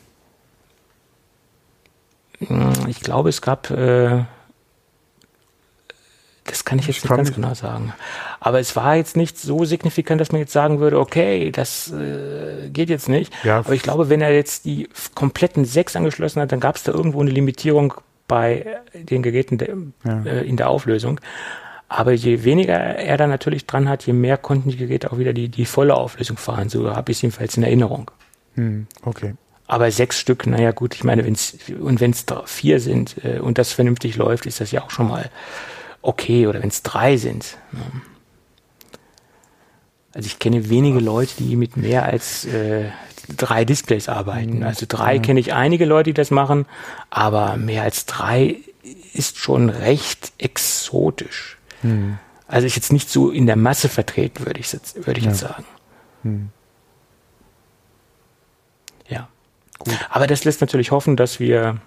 Hm, ich glaube, es gab äh, das kann ich jetzt nicht ganz genau sagen. Aber es war jetzt nicht so signifikant, dass man jetzt sagen würde, okay, das äh, geht jetzt nicht. Ja. Aber ich glaube, wenn er jetzt die kompletten sechs angeschlossen hat, dann gab es da irgendwo eine Limitierung bei den Geräten ja. äh, in der Auflösung. Aber je weniger er da natürlich dran hat, je mehr konnten die Geräte auch wieder die, die volle Auflösung fahren. So habe ich es jedenfalls in Erinnerung. Hm, okay. Aber sechs Stück, naja gut, ich meine, wenn es und wenn es vier sind äh, und das vernünftig läuft, ist das ja auch schon mal okay oder wenn es drei sind. Ne? Also ich kenne wenige Leute, die mit mehr als äh, drei Displays arbeiten. Mhm. Also drei ja. kenne ich einige Leute, die das machen, aber mehr als drei ist schon recht exotisch. Mhm. Also ist jetzt nicht so in der Masse vertreten, würde ich, würde ich ja. jetzt sagen. Mhm. Ja. Gut. Aber das lässt natürlich hoffen, dass wir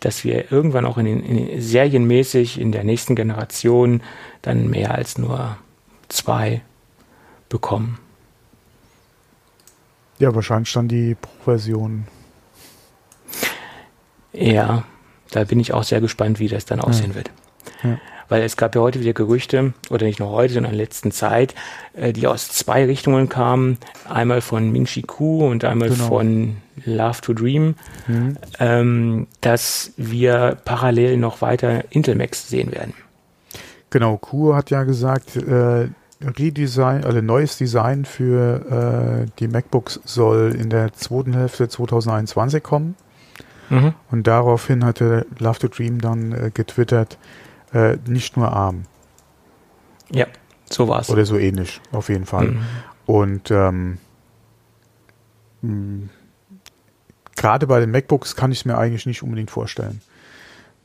dass wir irgendwann auch in den, in serienmäßig in der nächsten Generation dann mehr als nur zwei bekommen. Ja, wahrscheinlich dann die Pro-Version. Ja, Da bin ich auch sehr gespannt, wie das dann aussehen ja. wird. Ja. Weil es gab ja heute wieder Gerüchte, oder nicht nur heute, sondern in der letzten Zeit, äh, die aus zwei Richtungen kamen. Einmal von Ming Chi Ku und einmal genau. von Love to Dream, mhm. ähm, dass wir parallel noch weiter Intel Macs sehen werden. Genau, Ku hat ja gesagt, äh, Redesign, also neues Design für äh, die MacBooks soll in der zweiten Hälfte 2021 kommen. Mhm. Und daraufhin hatte Love to Dream dann äh, getwittert, äh, nicht nur ARM. Ja, so war es. Oder so ähnlich, auf jeden Fall. Mhm. Und ähm, gerade bei den MacBooks kann ich es mir eigentlich nicht unbedingt vorstellen.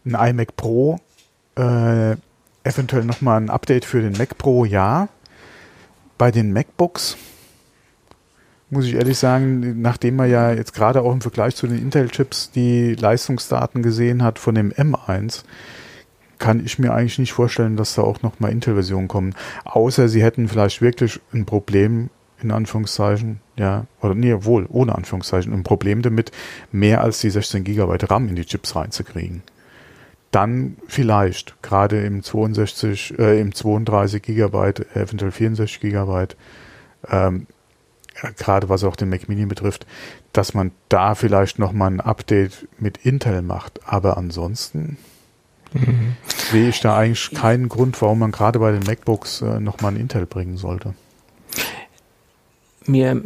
Ein iMac Pro, äh, eventuell nochmal ein Update für den Mac Pro, ja. Bei den MacBooks muss ich ehrlich sagen, nachdem man ja jetzt gerade auch im Vergleich zu den Intel-Chips die Leistungsdaten gesehen hat von dem M1, kann ich mir eigentlich nicht vorstellen, dass da auch nochmal Intel-Versionen kommen. Außer sie hätten vielleicht wirklich ein Problem, in Anführungszeichen, ja, oder nee, wohl, ohne Anführungszeichen, ein Problem damit, mehr als die 16 GB RAM in die Chips reinzukriegen. Dann vielleicht, gerade im 62, äh, im 32 GB, eventuell 64 GB, ähm, gerade was auch den Mac Mini betrifft, dass man da vielleicht nochmal ein Update mit Intel macht. Aber ansonsten mhm. sehe ich da eigentlich keinen Grund, warum man gerade bei den MacBooks äh, nochmal ein Intel bringen sollte. Mir,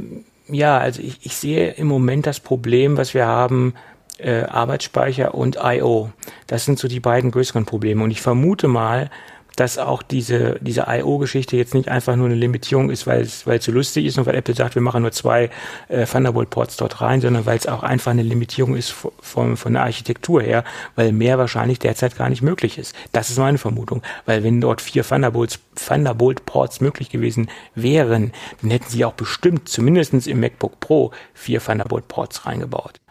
ja, also ich, ich sehe im Moment das Problem, was wir haben, äh, Arbeitsspeicher und I.O. Das sind so die beiden größeren Probleme. Und ich vermute mal, dass auch diese, diese I.O.-Geschichte jetzt nicht einfach nur eine Limitierung ist, weil es, weil es so lustig ist und weil Apple sagt, wir machen nur zwei äh, Thunderbolt-Ports dort rein, sondern weil es auch einfach eine Limitierung ist von, von der Architektur her, weil mehr wahrscheinlich derzeit gar nicht möglich ist. Das ist meine Vermutung, weil wenn dort vier Thunderbolts, Thunderbolt-Ports möglich gewesen wären, dann hätten sie auch bestimmt zumindestens im MacBook Pro vier Thunderbolt-Ports reingebaut.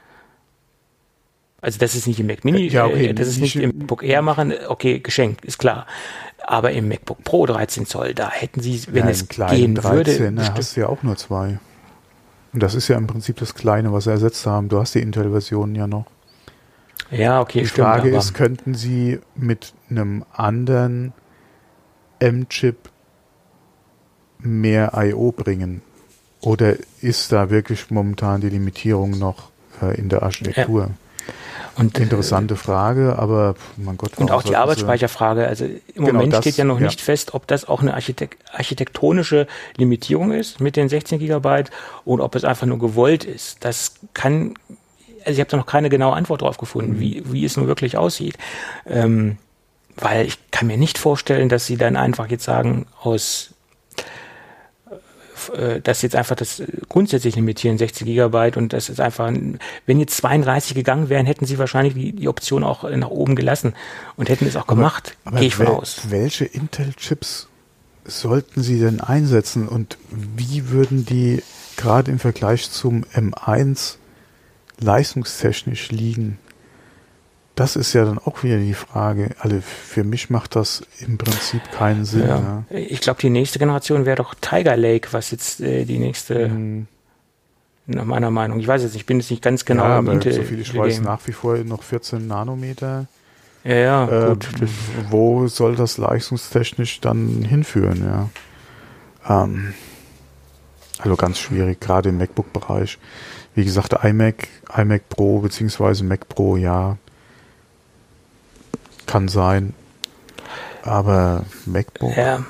Also das ist nicht im Mac Mini, ja, okay, äh, das ist nicht im MacBook Air machen, okay, geschenkt, ist klar. Aber im MacBook Pro 13 Zoll, da hätten sie, wenn ja, es gehen 13, würde. Da hast du ja auch nur zwei. Und das ist ja im Prinzip das Kleine, was sie ersetzt haben. Du hast die Intel-Versionen ja noch. Ja, okay, Die stimmt, Frage ist, könnten sie mit einem anderen M-Chip mehr I.O. bringen? Oder ist da wirklich momentan die Limitierung noch äh, in der Architektur? Ja. Und, äh, Interessante Frage, aber mein Gott. Und auch die Arbeitsspeicherfrage. Also im genau, Moment das, steht ja noch ja. nicht fest, ob das auch eine Architekt architektonische Limitierung ist mit den 16 Gigabyte oder ob es einfach nur gewollt ist. Das kann, also ich habe da noch keine genaue Antwort drauf gefunden, mhm. wie, wie es nun wirklich aussieht. Ähm, weil ich kann mir nicht vorstellen, dass sie dann einfach jetzt sagen, aus äh, das jetzt einfach das grundsätzlich limitieren, 60 Gigabyte und das ist einfach, wenn jetzt 32 gegangen wären, hätten sie wahrscheinlich die, die Option auch nach oben gelassen und hätten es auch gemacht, gehe ich von aus. Welche Intel-Chips sollten sie denn einsetzen und wie würden die gerade im Vergleich zum M1 leistungstechnisch liegen? Das ist ja dann auch wieder die Frage. Also für mich macht das im Prinzip keinen Sinn. Ja. Ja. Ich glaube, die nächste Generation wäre doch Tiger Lake, was jetzt äh, die nächste, mhm. nach meiner Meinung. Ich weiß jetzt nicht, ich bin jetzt nicht ganz genau ja, aber Intel so viel ich weiß, nach wie vor noch 14 Nanometer. Ja, ja, äh, gut. Wo soll das leistungstechnisch dann hinführen, ja? Ähm, also ganz schwierig, gerade im MacBook-Bereich. Wie gesagt, iMac, iMac Pro beziehungsweise Mac Pro, ja, kann sein. Aber MacBook. Ja.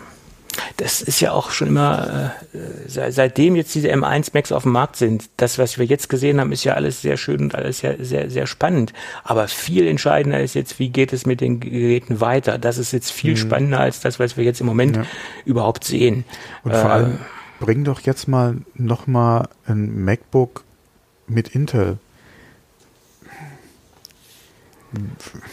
Das ist ja auch schon immer, äh, seitdem jetzt diese M1 Macs auf dem Markt sind, das, was wir jetzt gesehen haben, ist ja alles sehr schön und alles ja sehr, sehr spannend. Aber viel entscheidender ist jetzt, wie geht es mit den Geräten weiter? Das ist jetzt viel mhm. spannender als das, was wir jetzt im Moment ja. überhaupt sehen. Und vor äh, allem, bring doch jetzt mal nochmal ein MacBook mit Intel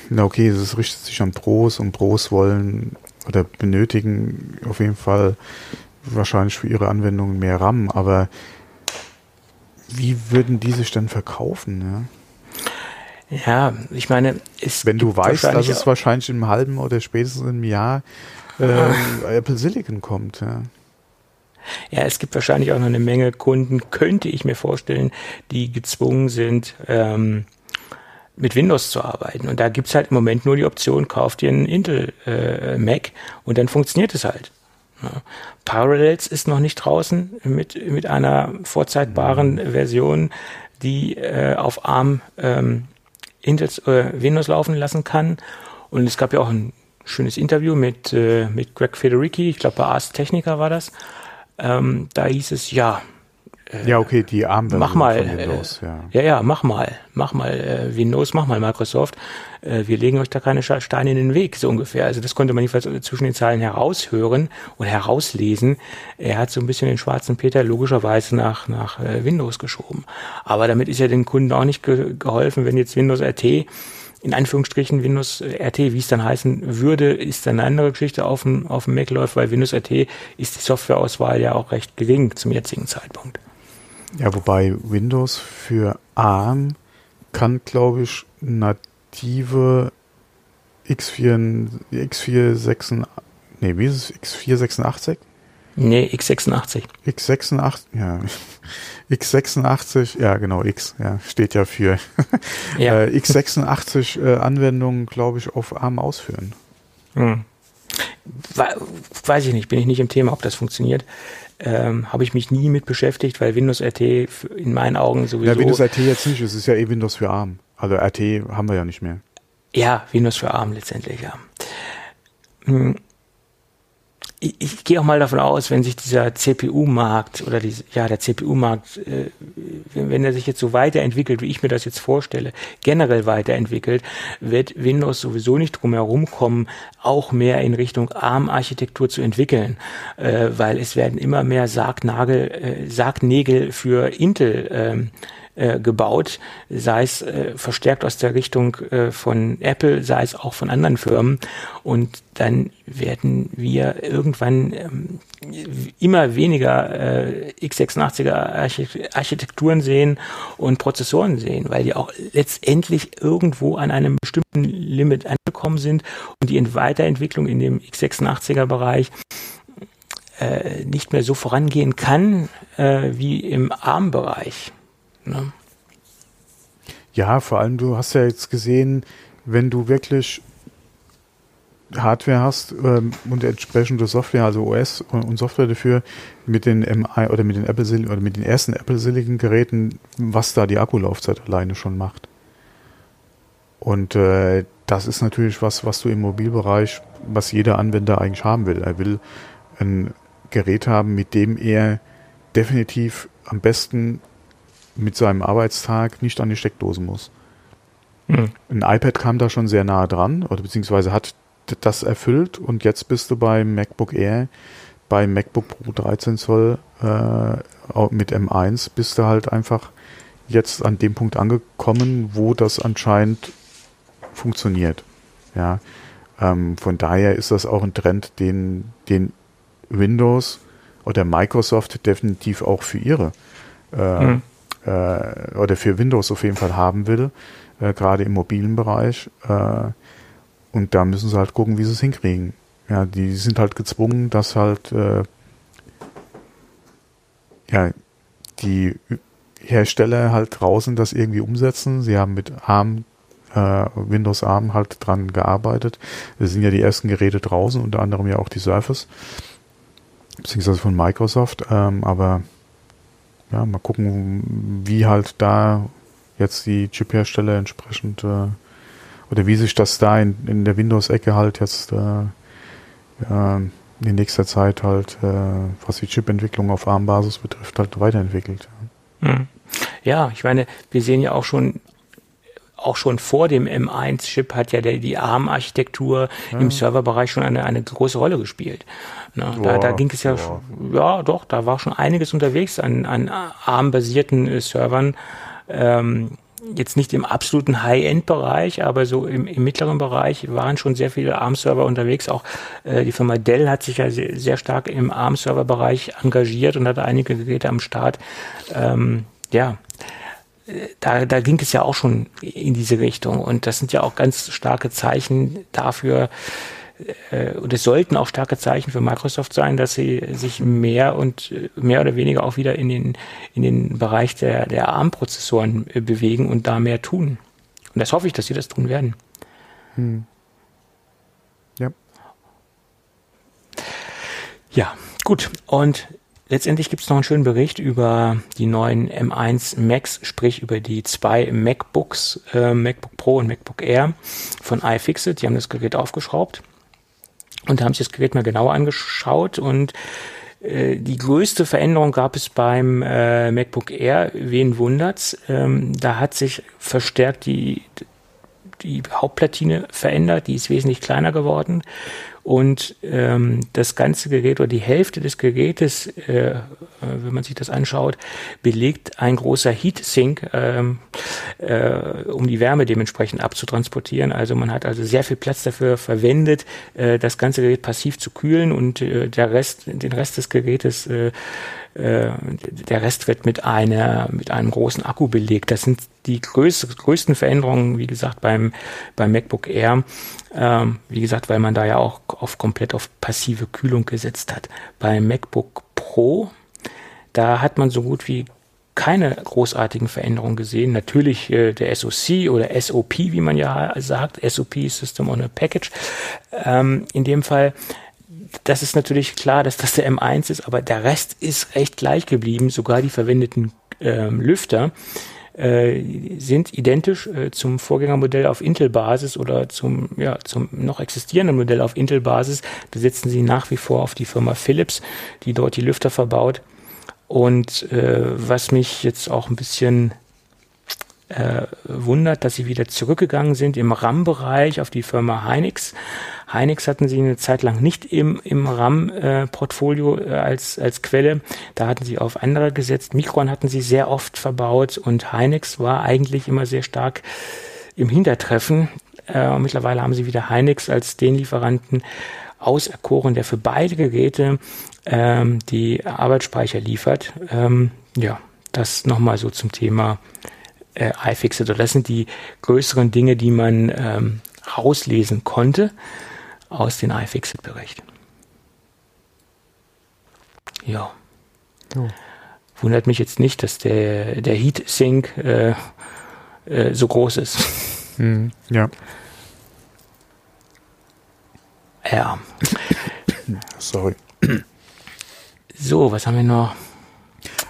na okay, es richtet sich an Pros und Pros wollen oder benötigen auf jeden Fall wahrscheinlich für ihre Anwendungen mehr RAM, aber wie würden die sich denn verkaufen? Ja, ja ich meine, es wenn du weißt, dass es wahrscheinlich im halben oder spätestens im Jahr äh, Apple Silicon kommt. Ja. Ja, es gibt wahrscheinlich auch noch eine Menge Kunden, könnte ich mir vorstellen, die gezwungen sind, ähm, mit Windows zu arbeiten. Und da gibt's halt im Moment nur die Option, kauf dir einen Intel äh, Mac und dann funktioniert es halt. Ja. Parallels ist noch nicht draußen mit, mit einer vorzeitbaren mhm. Version, die äh, auf ARM ähm, Intels, äh, Windows laufen lassen kann. Und es gab ja auch ein schönes Interview mit, äh, mit Greg Federici, ich glaube bei Ars Technica war das. Ähm, da hieß es, ja, äh, ja, okay, die arm Mach mal, Windows, äh, ja. ja, ja, mach mal, mach mal äh, Windows, mach mal Microsoft. Äh, wir legen euch da keine Steine in den Weg, so ungefähr. Also das konnte man jedenfalls zwischen den Zeilen heraushören und herauslesen. Er hat so ein bisschen den schwarzen Peter logischerweise nach, nach äh, Windows geschoben. Aber damit ist ja den Kunden auch nicht ge geholfen, wenn jetzt Windows RT in Anführungsstrichen Windows RT, wie es dann heißen würde, ist dann eine andere Geschichte auf dem, auf dem Mac läuft, weil Windows RT ist die Softwareauswahl ja auch recht gering zum jetzigen Zeitpunkt. Ja, wobei Windows für ARM kann, glaube ich, native X4, X486, nee, wie ist es? X486? Nee, x86. x86, ja. x86, ja genau, X, ja, steht ja für ja. äh, x86 äh, Anwendungen, glaube ich, auf ARM ausführen. Hm. Weiß ich nicht, bin ich nicht im Thema, ob das funktioniert. Ähm, Habe ich mich nie mit beschäftigt, weil Windows RT in meinen Augen sowieso. Ja, Windows RT jetzt nicht, es ist ja eh Windows für ARM. Also RT haben wir ja nicht mehr. Ja, Windows für ARM letztendlich, ja. Hm ich, ich gehe auch mal davon aus, wenn sich dieser CPU-Markt oder die, ja, der CPU-Markt, äh, wenn, wenn er sich jetzt so weiterentwickelt, wie ich mir das jetzt vorstelle, generell weiterentwickelt, wird Windows sowieso nicht drum herum kommen, auch mehr in Richtung ARM-Architektur zu entwickeln, äh, weil es werden immer mehr Sargnagel, äh, Sargnägel für Intel ähm, äh, gebaut, sei es äh, verstärkt aus der Richtung äh, von Apple, sei es auch von anderen Firmen. Und dann werden wir irgendwann ähm, immer weniger äh, x86er Architekturen sehen und Prozessoren sehen, weil die auch letztendlich irgendwo an einem bestimmten Limit angekommen sind und die Weiterentwicklung in dem x86er Bereich äh, nicht mehr so vorangehen kann äh, wie im ARM-Bereich. Ne? Ja, vor allem du hast ja jetzt gesehen, wenn du wirklich Hardware hast ähm, und entsprechende Software, also OS und Software dafür mit den MI oder mit den Apple oder mit den ersten Apple Silicon Geräten, was da die Akkulaufzeit alleine schon macht. Und äh, das ist natürlich was, was du im Mobilbereich, was jeder Anwender eigentlich haben will. Er will ein Gerät haben, mit dem er definitiv am besten mit seinem Arbeitstag nicht an die Steckdose muss. Hm. Ein iPad kam da schon sehr nah dran, oder beziehungsweise hat das erfüllt und jetzt bist du beim MacBook Air, beim MacBook Pro 13 Zoll äh, mit M1 bist du halt einfach jetzt an dem Punkt angekommen, wo das anscheinend funktioniert. Ja, ähm, von daher ist das auch ein Trend, den, den Windows oder Microsoft definitiv auch für ihre äh, hm oder für Windows auf jeden Fall haben will, äh, gerade im mobilen Bereich. Äh, und da müssen sie halt gucken, wie sie es hinkriegen. Ja, die sind halt gezwungen, dass halt äh, ja die Hersteller halt draußen das irgendwie umsetzen. Sie haben mit ARM äh, Windows ARM halt dran gearbeitet. Es sind ja die ersten Geräte draußen, unter anderem ja auch die Surface, beziehungsweise von Microsoft. Ähm, aber ja, mal gucken, wie halt da jetzt die Chip-Hersteller entsprechend äh, oder wie sich das da in, in der Windows-Ecke halt jetzt äh, ja, in nächster Zeit halt, äh, was die Chip-Entwicklung auf ARM-Basis betrifft, halt weiterentwickelt. Ja. Hm. ja, ich meine, wir sehen ja auch schon auch schon vor dem M1-Chip hat ja der, die ARM-Architektur ja. im Serverbereich schon eine, eine große Rolle gespielt. Na, boah, da, da ging es ja, boah. ja doch, da war schon einiges unterwegs an, an ARM-basierten äh, Servern. Ähm, jetzt nicht im absoluten High-End-Bereich, aber so im, im, mittleren Bereich waren schon sehr viele ARM-Server unterwegs. Auch äh, die Firma Dell hat sich ja sehr, sehr stark im ARM-Server-Bereich engagiert und hat einige Geräte am Start. Ähm, ja, da, da ging es ja auch schon in diese Richtung. Und das sind ja auch ganz starke Zeichen dafür, äh, und es sollten auch starke Zeichen für Microsoft sein, dass sie sich mehr und äh, mehr oder weniger auch wieder in den, in den Bereich der, der ARM-Prozessoren äh, bewegen und da mehr tun. Und das hoffe ich, dass sie das tun werden. Hm. Ja. Ja, gut. Und letztendlich gibt es noch einen schönen Bericht über die neuen M1 Macs, sprich über die zwei MacBooks, äh, MacBook Pro und MacBook Air von iFixit. Die haben das Gerät aufgeschraubt und haben sich das Gerät mal genauer angeschaut und äh, die größte Veränderung gab es beim äh, MacBook Air. Wen wundert's? Ähm, da hat sich verstärkt die, die Hauptplatine verändert. Die ist wesentlich kleiner geworden. Und ähm, das ganze Gerät oder die Hälfte des Gerätes, äh, wenn man sich das anschaut, belegt ein großer Heatsink, ähm, äh, um die Wärme dementsprechend abzutransportieren. Also man hat also sehr viel Platz dafür verwendet, äh, das ganze Gerät passiv zu kühlen und äh, der Rest, den Rest des Gerätes äh, äh, der Rest wird mit einer, mit einem großen Akku belegt. Das sind die größte, größten Veränderungen, wie gesagt, beim, beim MacBook Air. Ähm, wie gesagt, weil man da ja auch auf komplett auf passive Kühlung gesetzt hat. Beim MacBook Pro, da hat man so gut wie keine großartigen Veränderungen gesehen. Natürlich äh, der SoC oder SOP, wie man ja sagt, SOP System on a Package. Ähm, in dem Fall das ist natürlich klar, dass das der M1 ist, aber der Rest ist recht gleich geblieben. Sogar die verwendeten ähm, Lüfter äh, sind identisch äh, zum Vorgängermodell auf Intel-Basis oder zum, ja, zum noch existierenden Modell auf Intel-Basis. Da setzen sie nach wie vor auf die Firma Philips, die dort die Lüfter verbaut. Und äh, was mich jetzt auch ein bisschen äh, wundert, dass sie wieder zurückgegangen sind im RAM-Bereich auf die Firma Hynix. Hynix hatten sie eine Zeit lang nicht im, im RAM-Portfolio äh, als, als Quelle. Da hatten sie auf andere gesetzt. Micron hatten sie sehr oft verbaut und Hynix war eigentlich immer sehr stark im Hintertreffen. Äh, mittlerweile haben sie wieder Hynix als den Lieferanten auserkoren, der für beide Geräte ähm, die Arbeitsspeicher liefert. Ähm, ja, das nochmal so zum Thema äh, iFixit. Das sind die größeren Dinge, die man ähm, rauslesen konnte aus dem iFixit-Bericht. Ja. Oh. Wundert mich jetzt nicht, dass der, der Heat-Sink äh, äh, so groß ist. Hm, ja. Ja. Sorry. So, was haben wir noch?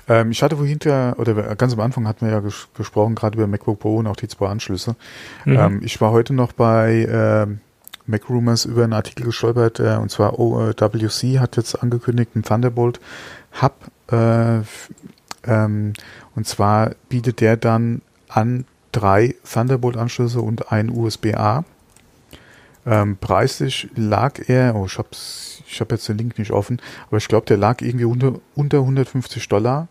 Ähm, ich hatte vorhin ja, oder ganz am Anfang hatten wir ja ges gesprochen, gerade über MacBook Pro und auch die zwei Anschlüsse. Mhm. Ähm, ich war heute noch bei äh, Mac Rumors über einen Artikel gestolpert, äh, und zwar OWC hat jetzt angekündigt, einen Thunderbolt Hub, äh, ähm, und zwar bietet der dann an drei Thunderbolt-Anschlüsse und ein USB-A. Ähm, preislich lag er, oh, ich hab's, ich habe jetzt den Link nicht offen, aber ich glaube, der lag irgendwie unter, unter 150 Dollar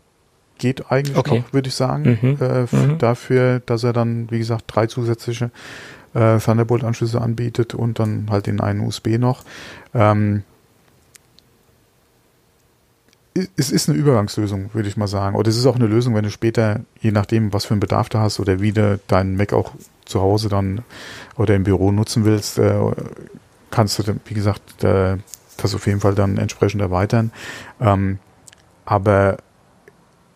geht eigentlich okay. noch, würde ich sagen, mhm. Äh, mhm. dafür, dass er dann, wie gesagt, drei zusätzliche äh, Thunderbolt-Anschlüsse anbietet und dann halt den einen USB noch. Ähm, es ist eine Übergangslösung, würde ich mal sagen. Oder es ist auch eine Lösung, wenn du später, je nachdem, was für einen Bedarf du hast oder wie du deinen Mac auch zu Hause dann oder im Büro nutzen willst, äh, kannst du, wie gesagt, das auf jeden Fall dann entsprechend erweitern. Ähm, aber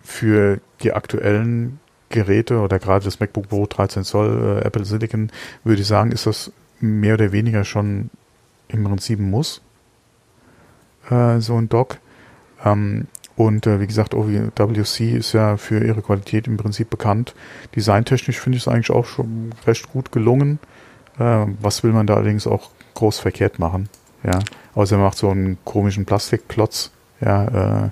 für die aktuellen Geräte oder gerade das MacBook Pro 13 Zoll äh, Apple Silicon, würde ich sagen, ist das mehr oder weniger schon im Prinzip ein Muss. Äh, so ein Dock. Ähm, und äh, wie gesagt, OWC ist ja für ihre Qualität im Prinzip bekannt. Designtechnisch finde ich es eigentlich auch schon recht gut gelungen. Äh, was will man da allerdings auch groß verkehrt machen? Ja, außer man macht so einen komischen Plastikklotz. Ja, äh,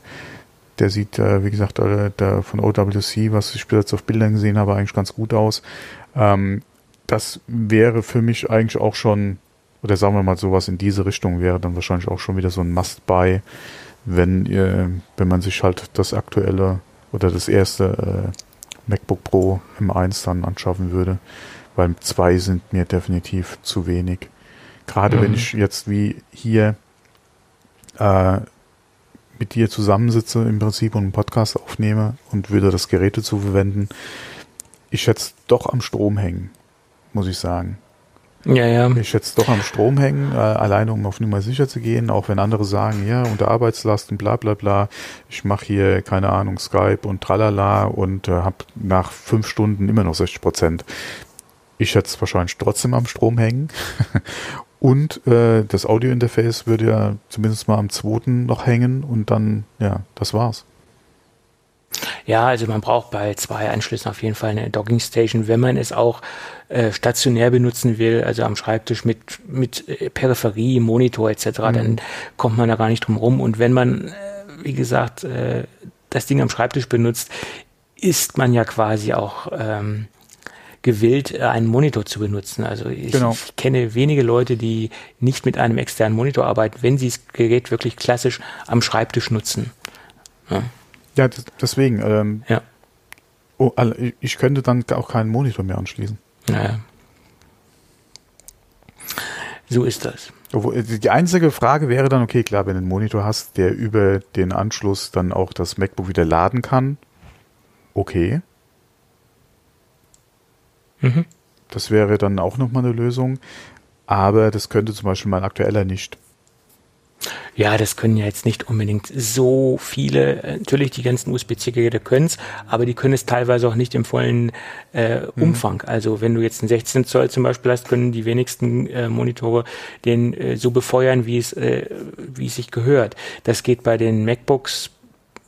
der sieht, äh, wie gesagt, äh, der von OWC, was ich bis jetzt auf Bildern gesehen habe, eigentlich ganz gut aus. Ähm, das wäre für mich eigentlich auch schon, oder sagen wir mal sowas in diese Richtung wäre dann wahrscheinlich auch schon wieder so ein Must-Buy, wenn ihr, wenn man sich halt das aktuelle oder das erste äh, MacBook Pro M1 dann anschaffen würde, weil zwei sind mir definitiv zu wenig. Gerade mhm. wenn ich jetzt wie hier äh, mit dir zusammensitze im Prinzip und einen Podcast aufnehme und würde das Gerät dazu verwenden, ich schätze doch am Strom hängen, muss ich sagen. Ja, ja. Ich schätze doch am Strom hängen, äh, alleine um auf Nummer sicher zu gehen, auch wenn andere sagen, ja, unter Arbeitslast und bla bla bla, ich mache hier, keine Ahnung, Skype und tralala und äh, habe nach fünf Stunden immer noch 60 Prozent. Ich es wahrscheinlich trotzdem am Strom hängen. und äh, das Audiointerface würde ja zumindest mal am zweiten noch hängen und dann, ja, das war's. Ja, also man braucht bei zwei Anschlüssen auf jeden Fall eine Docking Station, wenn man es auch äh, stationär benutzen will, also am Schreibtisch mit, mit äh, Peripherie, Monitor etc., mhm. dann kommt man da gar nicht drum rum. Und wenn man, äh, wie gesagt, äh, das Ding am Schreibtisch benutzt, ist man ja quasi auch ähm, gewillt, äh, einen Monitor zu benutzen. Also ich, genau. ich, kenne wenige Leute, die nicht mit einem externen Monitor arbeiten, wenn sie das Gerät wirklich klassisch am Schreibtisch nutzen. Ja. Ja, deswegen. Ähm, ja. Oh, ich könnte dann auch keinen Monitor mehr anschließen. Naja. So ist das. Äh, die einzige Frage wäre dann, okay, klar, wenn du einen Monitor hast, der über den Anschluss dann auch das MacBook wieder laden kann, okay. Mhm. Das wäre dann auch nochmal eine Lösung. Aber das könnte zum Beispiel mein aktueller nicht. Ja, das können ja jetzt nicht unbedingt so viele. Natürlich, die ganzen USB-C-Geräte können es, aber die können es teilweise auch nicht im vollen äh, mhm. Umfang. Also wenn du jetzt einen 16 Zoll zum Beispiel hast, können die wenigsten äh, Monitore den äh, so befeuern, wie es, äh, wie es sich gehört. Das geht bei den MacBooks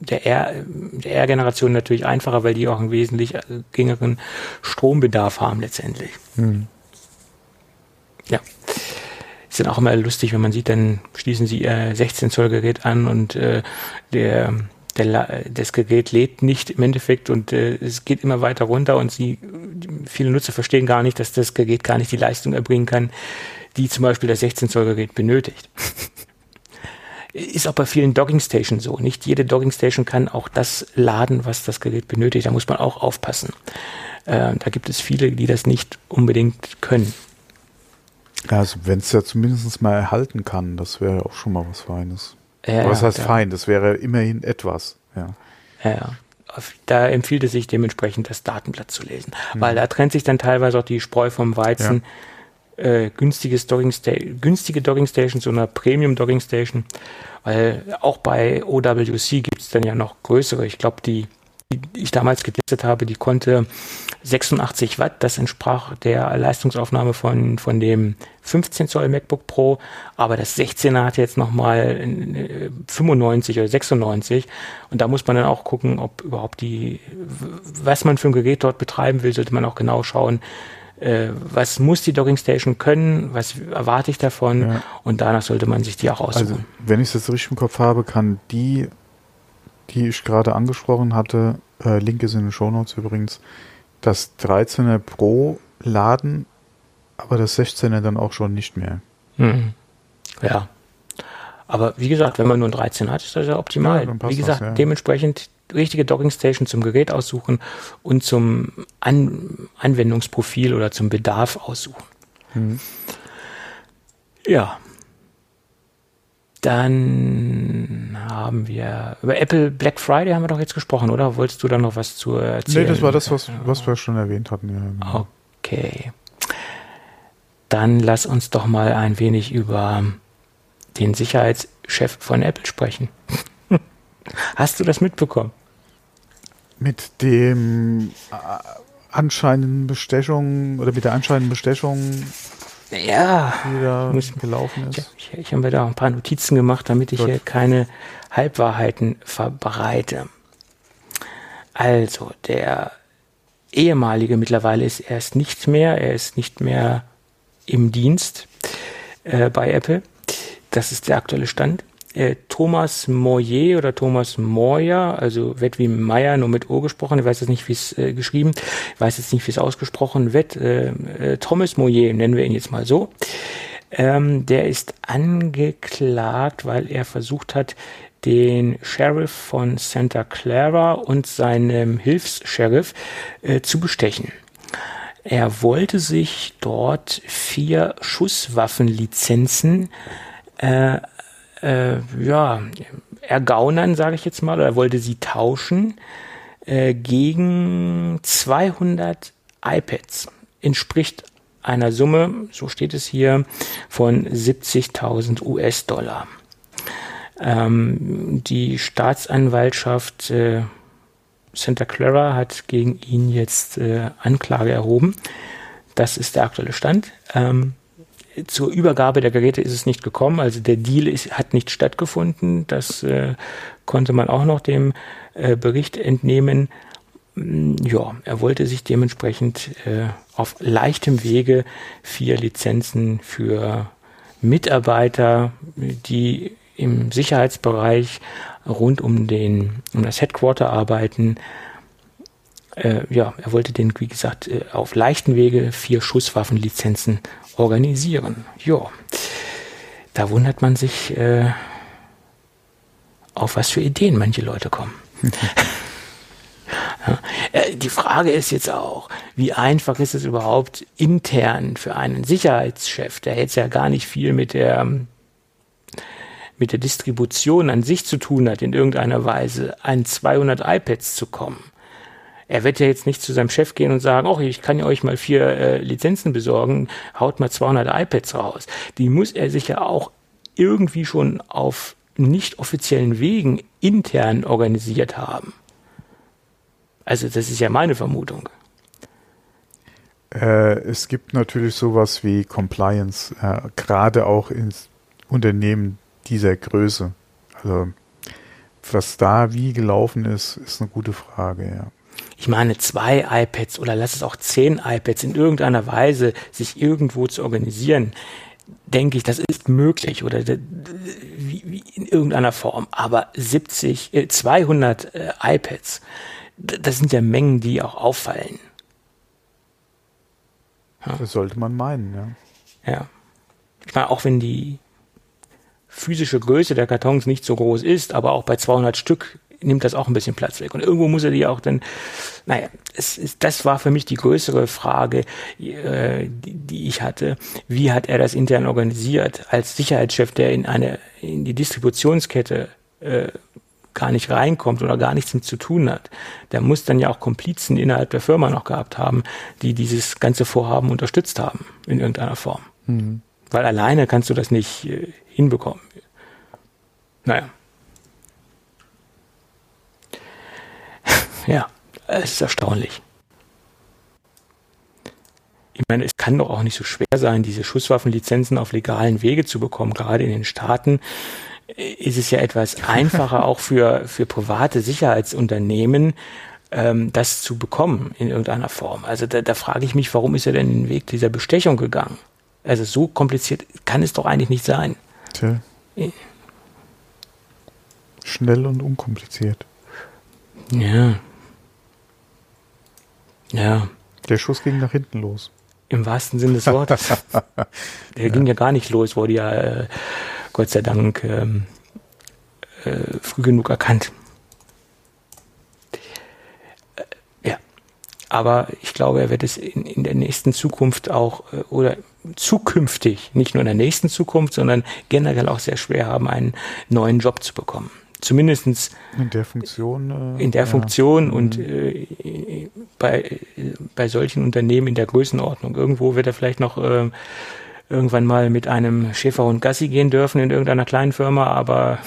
der R, der R-Generation natürlich einfacher, weil die auch einen wesentlich äh, geringeren Strombedarf haben letztendlich. Mhm. Ja ist dann auch immer lustig, wenn man sieht, dann schließen sie ihr 16 Zoll Gerät an und äh, der, der das Gerät lädt nicht im Endeffekt und äh, es geht immer weiter runter und sie viele Nutzer verstehen gar nicht, dass das Gerät gar nicht die Leistung erbringen kann, die zum Beispiel das 16 Zoll Gerät benötigt. Ist auch bei vielen Dogging Stations so. Nicht jede Dogging Station kann auch das laden, was das Gerät benötigt. Da muss man auch aufpassen. Äh, da gibt es viele, die das nicht unbedingt können. Ja, also wenn es ja zumindest mal erhalten kann, das wäre auch schon mal was Feines. Ja, was heißt ja. fein? Das wäre immerhin etwas. Ja. ja. Da empfiehlt es sich dementsprechend, das Datenblatt zu lesen. Mhm. Weil da trennt sich dann teilweise auch die Spreu vom Weizen. Äh, günstiges Dogging günstige Dogging Stations oder Premium Dogging Station. Weil auch bei OWC gibt es dann ja noch größere. Ich glaube, die die ich damals getestet habe, die konnte 86 Watt. Das entsprach der Leistungsaufnahme von, von dem 15 Zoll MacBook Pro. Aber das 16er hat jetzt nochmal 95 oder 96. Und da muss man dann auch gucken, ob überhaupt die, was man für ein Gerät dort betreiben will, sollte man auch genau schauen, äh, was muss die Docking Station können, was erwarte ich davon ja. und danach sollte man sich die auch aussuchen. Also, wenn ich es jetzt richtig im Kopf habe, kann die die ich gerade angesprochen hatte, äh, Link ist in den Shownotes übrigens, das 13er Pro laden, aber das 16er dann auch schon nicht mehr. Mhm. Ja. Aber wie gesagt, wenn man nur ein 13 hat, ist das ja optimal. Ja, wie gesagt, das, ja. dementsprechend richtige Dockingstation zum Gerät aussuchen und zum An Anwendungsprofil oder zum Bedarf aussuchen. Mhm. Ja, dann haben wir über Apple Black Friday haben wir doch jetzt gesprochen, oder? Wolltest du da noch was zu erzählen? Nee, das war das, was, was wir schon erwähnt hatten. Ja, genau. Okay. Dann lass uns doch mal ein wenig über den Sicherheitschef von Apple sprechen. Hast du das mitbekommen? Mit dem äh, anscheinenden Bestechung oder mit der anscheinenden Bestechung ja, wieder gelaufen ist. Ich, ich, ich habe mir da ein paar Notizen gemacht, damit ich Gut. hier keine Halbwahrheiten verbreite. Also, der ehemalige mittlerweile ist er ist nicht mehr, er ist nicht mehr im Dienst äh, bei Apple. Das ist der aktuelle Stand äh, Thomas Moyer oder Thomas Moyer, also wird wie Meyer, nur mit O gesprochen, ich weiß jetzt nicht, wie es äh, geschrieben, ich weiß jetzt nicht, wie es ausgesprochen wird, äh, äh, Thomas Moyer, nennen wir ihn jetzt mal so. Ähm, der ist angeklagt, weil er versucht hat, den Sheriff von Santa Clara und seinem Hilfs-Sheriff äh, zu bestechen. Er wollte sich dort vier Schusswaffenlizenzen äh, äh, ja, ergaunern, sage ich jetzt mal, oder wollte sie tauschen äh, gegen 200 iPads. Entspricht einer Summe, so steht es hier, von 70.000 US-Dollar. Ähm, die Staatsanwaltschaft äh, Santa Clara hat gegen ihn jetzt äh, Anklage erhoben. Das ist der aktuelle Stand. Ähm, zur Übergabe der Geräte ist es nicht gekommen, also der Deal ist, hat nicht stattgefunden. Das äh, konnte man auch noch dem äh, Bericht entnehmen. Mm, ja, er wollte sich dementsprechend äh, auf leichtem Wege vier Lizenzen für Mitarbeiter, die im Sicherheitsbereich rund um den um das Headquarter arbeiten. Äh, ja, er wollte den, wie gesagt, äh, auf leichten Wege vier Schusswaffenlizenzen organisieren. Ja, da wundert man sich, äh, auf was für Ideen manche Leute kommen. äh, die Frage ist jetzt auch, wie einfach ist es überhaupt intern für einen Sicherheitschef, der jetzt ja gar nicht viel mit der mit der Distribution an sich zu tun hat, in irgendeiner Weise, an 200 iPads zu kommen. Er wird ja jetzt nicht zu seinem Chef gehen und sagen, oh, ich kann ja euch mal vier äh, Lizenzen besorgen, haut mal 200 iPads raus. Die muss er sich ja auch irgendwie schon auf nicht offiziellen Wegen intern organisiert haben. Also das ist ja meine Vermutung. Äh, es gibt natürlich sowas wie Compliance, äh, gerade auch in Unternehmen, dieser Größe. Also was da wie gelaufen ist, ist eine gute Frage, ja. Ich meine, zwei iPads oder lass es auch zehn iPads in irgendeiner Weise sich irgendwo zu organisieren, denke ich, das ist möglich oder in irgendeiner Form. Aber 70, äh, 200 äh, iPads, das sind ja Mengen, die auch auffallen. Ja. Das sollte man meinen, ja. Ja. Ich meine, auch wenn die physische Größe der Kartons nicht so groß ist, aber auch bei 200 Stück nimmt das auch ein bisschen Platz weg. Und irgendwo muss er die auch dann, naja, es ist, das war für mich die größere Frage, äh, die, die ich hatte. Wie hat er das intern organisiert als Sicherheitschef, der in eine, in die Distributionskette äh, gar nicht reinkommt oder gar nichts mit zu tun hat. Der muss dann ja auch Komplizen innerhalb der Firma noch gehabt haben, die dieses ganze Vorhaben unterstützt haben in irgendeiner Form. Mhm. Weil alleine kannst du das nicht äh, hinbekommen. Naja. Ja, es ist erstaunlich. Ich meine, es kann doch auch nicht so schwer sein, diese Schusswaffenlizenzen auf legalen Wege zu bekommen. Gerade in den Staaten ist es ja etwas einfacher auch für, für private Sicherheitsunternehmen, ähm, das zu bekommen in irgendeiner Form. Also da, da frage ich mich, warum ist er denn den Weg dieser Bestechung gegangen? Also so kompliziert kann es doch eigentlich nicht sein. Tja. Schnell und unkompliziert. Ja. Ja. Der Schuss ging nach hinten los. Im wahrsten Sinne des Wortes. Der ja. ging ja gar nicht los, wurde ja äh, Gott sei Dank ähm, äh, früh genug erkannt. Äh, ja. Aber ich glaube, er wird es in, in der nächsten Zukunft auch äh, oder zukünftig, nicht nur in der nächsten Zukunft, sondern generell auch sehr schwer haben, einen neuen Job zu bekommen. Zumindestens in der Funktion. Äh, in der ja. Funktion mhm. und äh, bei, bei solchen Unternehmen in der Größenordnung. Irgendwo wird er vielleicht noch äh, irgendwann mal mit einem Schäferhund Gassi gehen dürfen in irgendeiner kleinen Firma, aber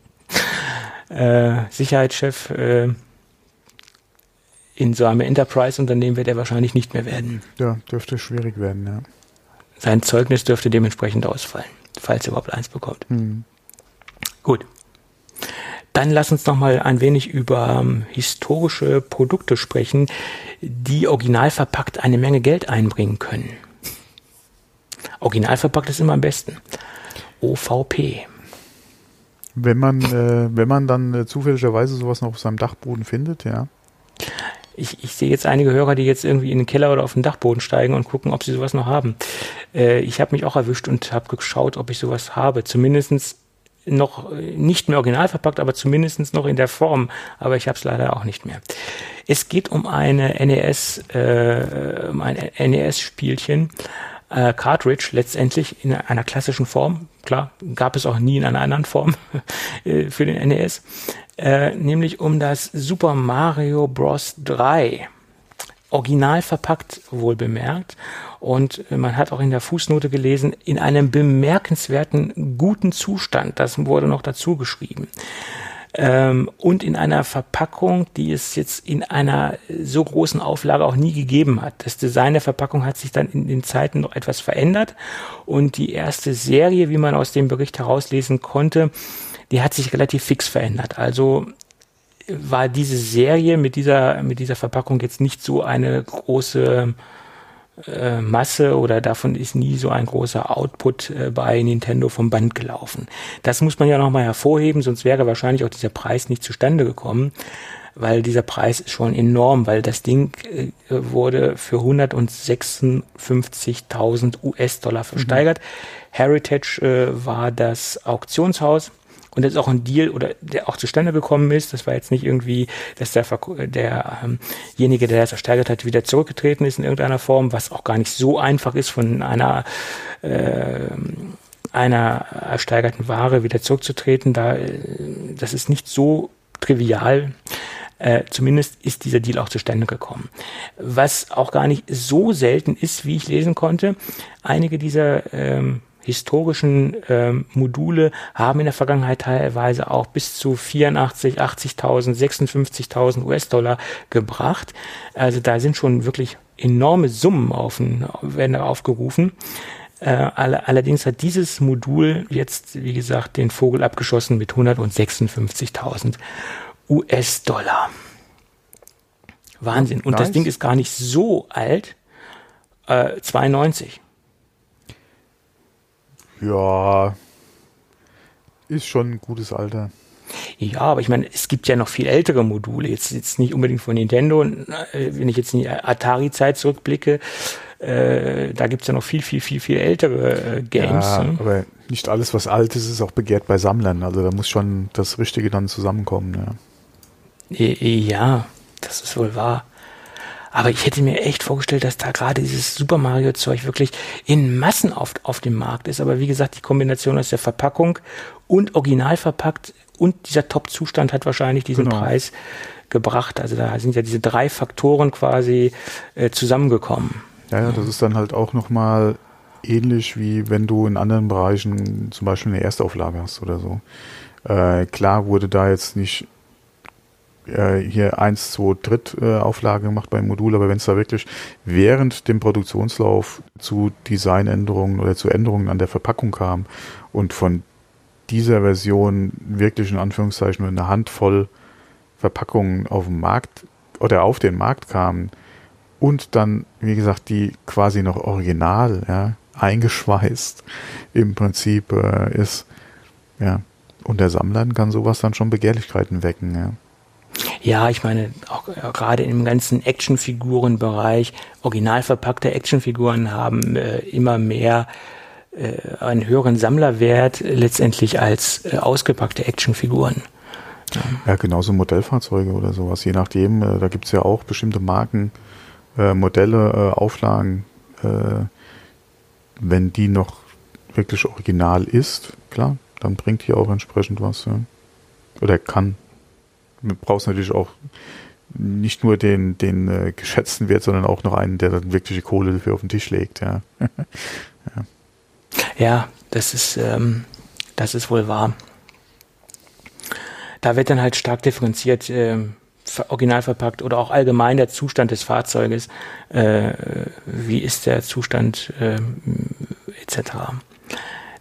äh, Sicherheitschef äh, in so einem Enterprise-Unternehmen wird er wahrscheinlich nicht mehr werden. Ja, dürfte schwierig werden, ja. Sein Zeugnis dürfte dementsprechend ausfallen, falls er überhaupt eins bekommt. Hm. Gut. Dann lass uns noch mal ein wenig über ähm, historische Produkte sprechen, die original verpackt eine Menge Geld einbringen können. Original verpackt ist immer am besten. OVP. Wenn man, äh, wenn man dann äh, zufälligerweise sowas noch auf seinem Dachboden findet, ja ich, ich sehe jetzt einige Hörer, die jetzt irgendwie in den Keller oder auf den Dachboden steigen und gucken, ob sie sowas noch haben. Äh, ich habe mich auch erwischt und habe geschaut, ob ich sowas habe. Zumindestens noch nicht mehr original verpackt, aber zumindest noch in der Form. Aber ich habe es leider auch nicht mehr. Es geht um eine NES, äh, um ein NES-Spielchen, äh, Cartridge letztendlich in einer klassischen Form. Klar, gab es auch nie in einer anderen Form äh, für den NES. Äh, nämlich um das Super Mario Bros. 3. Original verpackt, wohl bemerkt. Und man hat auch in der Fußnote gelesen, in einem bemerkenswerten guten Zustand. Das wurde noch dazu geschrieben. ähm, und in einer Verpackung, die es jetzt in einer so großen Auflage auch nie gegeben hat. Das Design der Verpackung hat sich dann in den Zeiten noch etwas verändert und die erste Serie, wie man aus dem Bericht herauslesen konnte, die hat sich relativ fix verändert. Also war diese Serie mit dieser, mit dieser Verpackung jetzt nicht so eine große äh, Masse oder davon ist nie so ein großer Output äh, bei Nintendo vom Band gelaufen. Das muss man ja nochmal hervorheben, sonst wäre wahrscheinlich auch dieser Preis nicht zustande gekommen, weil dieser Preis ist schon enorm, weil das Ding äh, wurde für 156.000 US-Dollar versteigert. Mhm. Heritage äh, war das Auktionshaus und das ist auch ein Deal oder der auch zustande gekommen ist. Das war jetzt nicht irgendwie, dass der derjenige, der das ersteigert hat, wieder zurückgetreten ist in irgendeiner Form, was auch gar nicht so einfach ist von einer äh, einer ersteigerten Ware wieder zurückzutreten. Da das ist nicht so trivial. Äh, zumindest ist dieser Deal auch zustande gekommen. Was auch gar nicht so selten ist, wie ich lesen konnte. Einige dieser ähm, historischen ähm, Module haben in der Vergangenheit teilweise auch bis zu 84, 80.000, 56.000 US-Dollar gebracht. Also da sind schon wirklich enorme Summen auf, werden aufgerufen. Äh, allerdings hat dieses Modul jetzt, wie gesagt, den Vogel abgeschossen mit 156.000 US-Dollar. Wahnsinn. Und nice. das Ding ist gar nicht so alt. Äh, 92. Ja, ist schon ein gutes Alter. Ja, aber ich meine, es gibt ja noch viel ältere Module. Jetzt, jetzt nicht unbedingt von Nintendo. Äh, wenn ich jetzt in die Atari-Zeit zurückblicke, äh, da gibt's ja noch viel, viel, viel, viel ältere äh, Games. Ja, ne? aber nicht alles, was alt ist, ist auch begehrt bei Sammlern. Also da muss schon das Richtige dann zusammenkommen. Ja, ja das ist wohl wahr. Aber ich hätte mir echt vorgestellt, dass da gerade dieses Super Mario Zeug wirklich in Massen auf, auf dem Markt ist. Aber wie gesagt, die Kombination aus der Verpackung und original verpackt und dieser Top-Zustand hat wahrscheinlich diesen genau. Preis gebracht. Also da sind ja diese drei Faktoren quasi äh, zusammengekommen. Ja, ja, das ist dann halt auch nochmal ähnlich wie wenn du in anderen Bereichen zum Beispiel eine Erstauflage hast oder so. Äh, klar wurde da jetzt nicht äh, hier 1, 2, Drittauflage gemacht beim Modul, aber wenn es da wirklich während dem Produktionslauf zu Designänderungen oder zu Änderungen an der Verpackung kam und von dieser Version wirklich in Anführungszeichen nur eine Handvoll Verpackungen auf dem Markt oder auf den Markt kamen und dann, wie gesagt, die quasi noch original, ja, eingeschweißt im Prinzip äh, ist, ja, und der Sammler kann sowas dann schon Begehrlichkeiten wecken, ja. Ja, ich meine, auch äh, gerade im ganzen Actionfigurenbereich, original verpackte Actionfiguren haben äh, immer mehr äh, einen höheren Sammlerwert letztendlich als äh, ausgepackte Actionfiguren. Ja. ja, genauso Modellfahrzeuge oder sowas. Je nachdem, äh, da gibt's ja auch bestimmte Marken, Modelle, Auflagen, wenn die noch wirklich original ist, klar, dann bringt die auch entsprechend was. Ja. Oder kann Du brauchst natürlich auch nicht nur den, den äh, geschätzten Wert, sondern auch noch einen, der dann wirkliche Kohle dafür auf den Tisch legt, ja. ja. ja. das ist, ähm, das ist wohl wahr. Da wird dann halt stark differenziert, äh, original verpackt oder auch allgemein der Zustand des Fahrzeuges, äh, wie ist der Zustand äh, etc.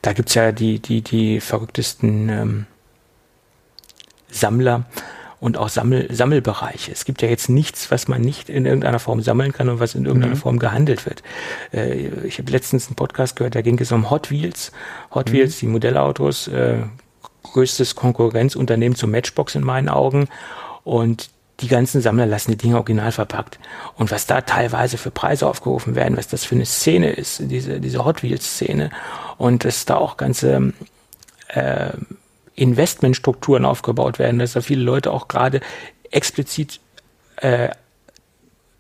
Da gibt's ja die, die, die verrücktesten ähm, Sammler, und auch Sammel, Sammelbereiche. Es gibt ja jetzt nichts, was man nicht in irgendeiner Form sammeln kann und was in irgendeiner mhm. Form gehandelt wird. Äh, ich habe letztens einen Podcast gehört, da ging es um Hot Wheels. Hot mhm. Wheels, die Modellautos, äh, größtes Konkurrenzunternehmen zu Matchbox in meinen Augen. Und die ganzen Sammler lassen die Dinge original verpackt. Und was da teilweise für Preise aufgerufen werden, was das für eine Szene ist, diese, diese Hot Wheels-Szene. Und dass da auch ganze äh, Investmentstrukturen aufgebaut werden, dass da viele Leute auch gerade explizit äh,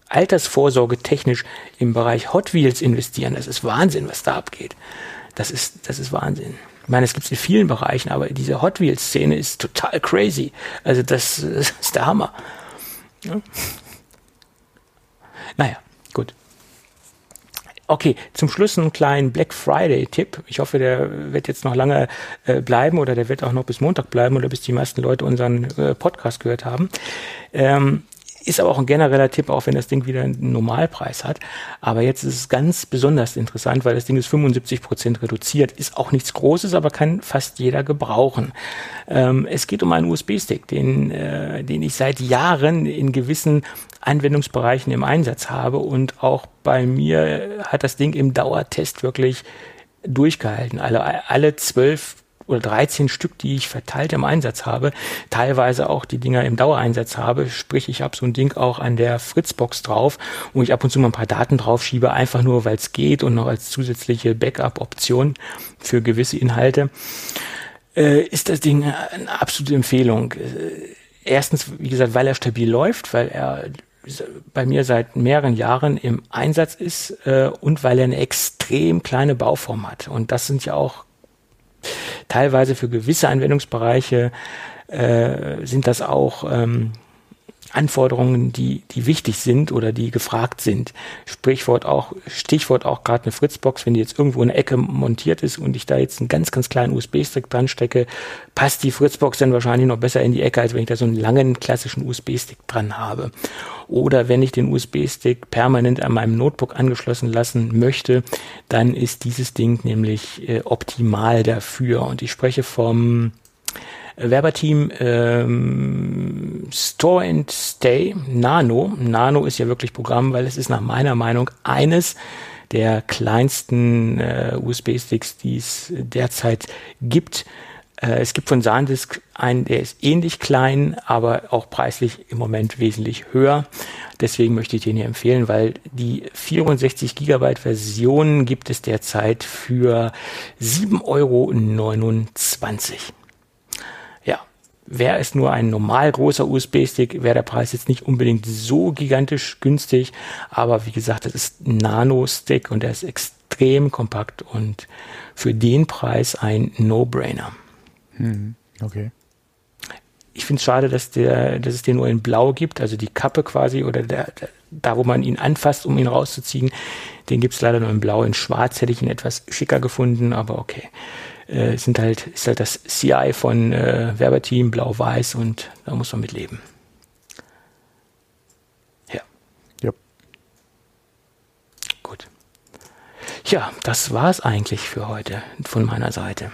Altersvorsorge technisch im Bereich Hot Wheels investieren. Das ist Wahnsinn, was da abgeht. Das ist, das ist Wahnsinn. Ich meine, es gibt es in vielen Bereichen, aber diese Hot Wheels Szene ist total crazy. Also das, das ist der Hammer. Ja. Naja, gut. Okay, zum Schluss einen kleinen Black Friday-Tipp. Ich hoffe, der wird jetzt noch lange äh, bleiben oder der wird auch noch bis Montag bleiben oder bis die meisten Leute unseren äh, Podcast gehört haben. Ähm, ist aber auch ein genereller Tipp, auch wenn das Ding wieder einen Normalpreis hat. Aber jetzt ist es ganz besonders interessant, weil das Ding ist 75 Prozent reduziert. Ist auch nichts Großes, aber kann fast jeder gebrauchen. Ähm, es geht um einen USB-Stick, den, äh, den ich seit Jahren in gewissen Anwendungsbereichen im Einsatz habe. Und auch bei mir hat das Ding im Dauertest wirklich durchgehalten. Alle, alle zwölf oder 13 Stück, die ich verteilt im Einsatz habe, teilweise auch die Dinger im Dauereinsatz habe. Sprich, ich habe so ein Ding auch an der Fritzbox drauf, wo ich ab und zu mal ein paar Daten drauf schiebe, einfach nur, weil es geht und noch als zusätzliche Backup-Option für gewisse Inhalte. Äh, ist das Ding eine absolute Empfehlung. Äh, erstens, wie gesagt, weil er stabil läuft, weil er bei mir seit mehreren Jahren im Einsatz ist äh, und weil er eine extrem kleine Bauform hat. Und das sind ja auch teilweise für gewisse Anwendungsbereiche äh, sind das auch ähm, Anforderungen, die, die wichtig sind oder die gefragt sind. Sprichwort auch, Stichwort auch gerade eine Fritzbox, wenn die jetzt irgendwo in der Ecke montiert ist und ich da jetzt einen ganz, ganz kleinen USB-Stick dran stecke, passt die Fritzbox dann wahrscheinlich noch besser in die Ecke, als wenn ich da so einen langen klassischen USB-Stick dran habe. Oder wenn ich den USB-Stick permanent an meinem Notebook angeschlossen lassen möchte, dann ist dieses Ding nämlich äh, optimal dafür. Und ich spreche vom Werberteam ähm, Store and Stay Nano. Nano ist ja wirklich Programm, weil es ist nach meiner Meinung eines der kleinsten äh, USB-Sticks, die es derzeit gibt. Äh, es gibt von SanDisk einen, der ist ähnlich klein, aber auch preislich im Moment wesentlich höher. Deswegen möchte ich den hier empfehlen, weil die 64 Gigabyte Version gibt es derzeit für 7,29 Euro. Wäre es nur ein normal großer USB-Stick, wäre der Preis jetzt nicht unbedingt so gigantisch günstig. Aber wie gesagt, das ist ein Nano-Stick und der ist extrem kompakt und für den Preis ein No-Brainer. Hm, okay. Ich finde es schade, dass, der, dass es den nur in Blau gibt, also die Kappe quasi oder der, der, da, wo man ihn anfasst, um ihn rauszuziehen. Den gibt es leider nur in Blau. In Schwarz hätte ich ihn etwas schicker gefunden, aber okay. Äh, sind halt, ist halt das CI von äh, Werbeteam, Blau-Weiß und da muss man mit leben. Ja. Ja. Gut. Ja, das war es eigentlich für heute von meiner Seite.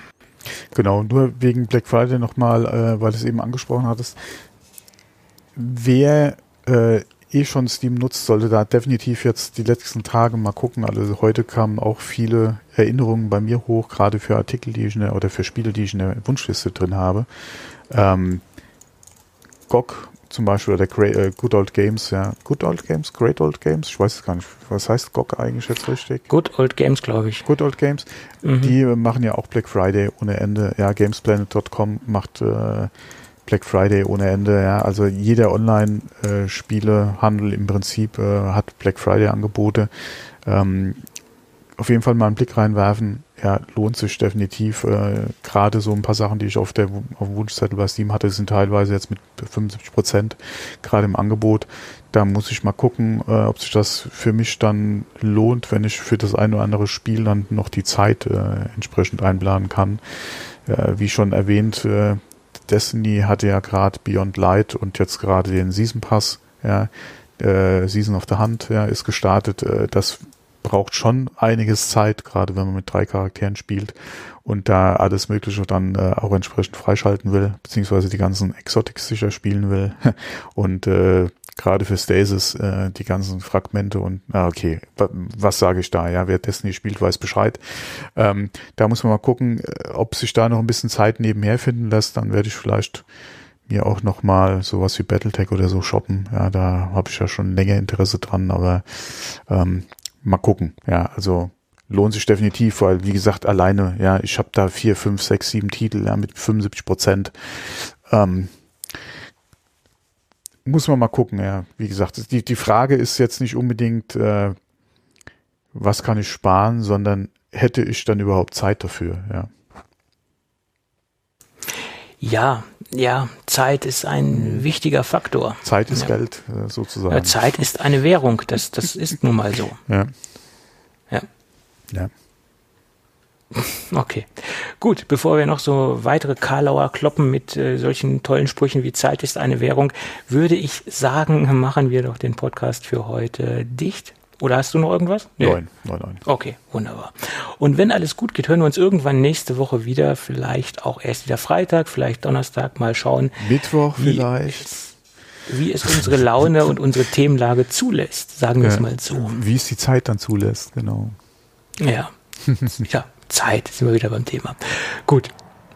Genau, nur wegen Black Friday nochmal, äh, weil du es eben angesprochen hattest. Wer äh, eh schon Steam nutzt, sollte da definitiv jetzt die letzten Tage mal gucken. Also heute kamen auch viele Erinnerungen bei mir hoch, gerade für Artikel, die ich in der, oder für Spiele, die ich in der Wunschliste drin habe. Ähm, GOG zum Beispiel oder Great, äh, Good Old Games, ja. Good Old Games, Great Old Games, ich weiß es gar nicht. Was heißt GOG eigentlich jetzt richtig? Good Old Games, glaube ich. Good Old Games. Mhm. Die machen ja auch Black Friday ohne Ende. Ja, Gamesplanet.com macht äh, Black Friday ohne Ende. Ja, also jeder Online-Spielehandel im Prinzip äh, hat Black Friday-Angebote. Ähm, auf jeden Fall mal einen Blick reinwerfen. Ja, lohnt sich definitiv. Äh, Gerade so ein paar Sachen, die ich auf der auf dem Wunschzettel bei Steam hatte, sind teilweise jetzt mit 75 Prozent gerade im Angebot. Da muss ich mal gucken, äh, ob sich das für mich dann lohnt, wenn ich für das ein oder andere Spiel dann noch die Zeit äh, entsprechend einplanen kann. Äh, wie schon erwähnt, äh, Destiny hatte ja gerade Beyond Light und jetzt gerade den Season Pass, ja, äh, Season of the Hunt, ja, ist gestartet. Äh, das braucht schon einiges Zeit, gerade wenn man mit drei Charakteren spielt und da alles Mögliche dann äh, auch entsprechend freischalten will, beziehungsweise die ganzen Exotics sicher spielen will. Und äh, gerade für Stasis äh, die ganzen Fragmente und ah, okay, was sage ich da? Ja, wer Destiny spielt, weiß Bescheid. Ähm, da muss man mal gucken, äh, ob sich da noch ein bisschen Zeit nebenher finden lässt. Dann werde ich vielleicht mir auch noch mal sowas wie Battletech oder so shoppen. Ja, da habe ich ja schon länger Interesse dran, aber ähm, mal gucken. Ja, also lohnt sich definitiv, weil wie gesagt alleine, ja, ich habe da vier, fünf, sechs, sieben Titel ja, mit 75 Prozent. Ähm, muss man mal gucken, ja. Wie gesagt, die, die Frage ist jetzt nicht unbedingt, äh, was kann ich sparen, sondern hätte ich dann überhaupt Zeit dafür, ja. Ja, ja, Zeit ist ein mhm. wichtiger Faktor. Zeit ist ja. Geld, äh, sozusagen. Zeit ist eine Währung, das, das ist nun mal so. Ja. Ja. Ja. Okay. Gut, bevor wir noch so weitere Karlauer kloppen mit äh, solchen tollen Sprüchen wie Zeit ist eine Währung, würde ich sagen, machen wir doch den Podcast für heute dicht. Oder hast du noch irgendwas? Nee. Nein, nein, nein. Okay, wunderbar. Und wenn alles gut geht, hören wir uns irgendwann nächste Woche wieder. Vielleicht auch erst wieder Freitag, vielleicht Donnerstag. Mal schauen. Mittwoch vielleicht. Wie es unsere Laune und unsere Themenlage zulässt, sagen wir ja, es mal so. Wie es die Zeit dann zulässt, genau. Ja. ja, Zeit sind wir wieder beim Thema. Gut.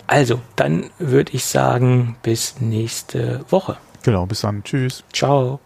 Also, dann würde ich sagen, bis nächste Woche. Genau, bis dann. Tschüss. Ciao.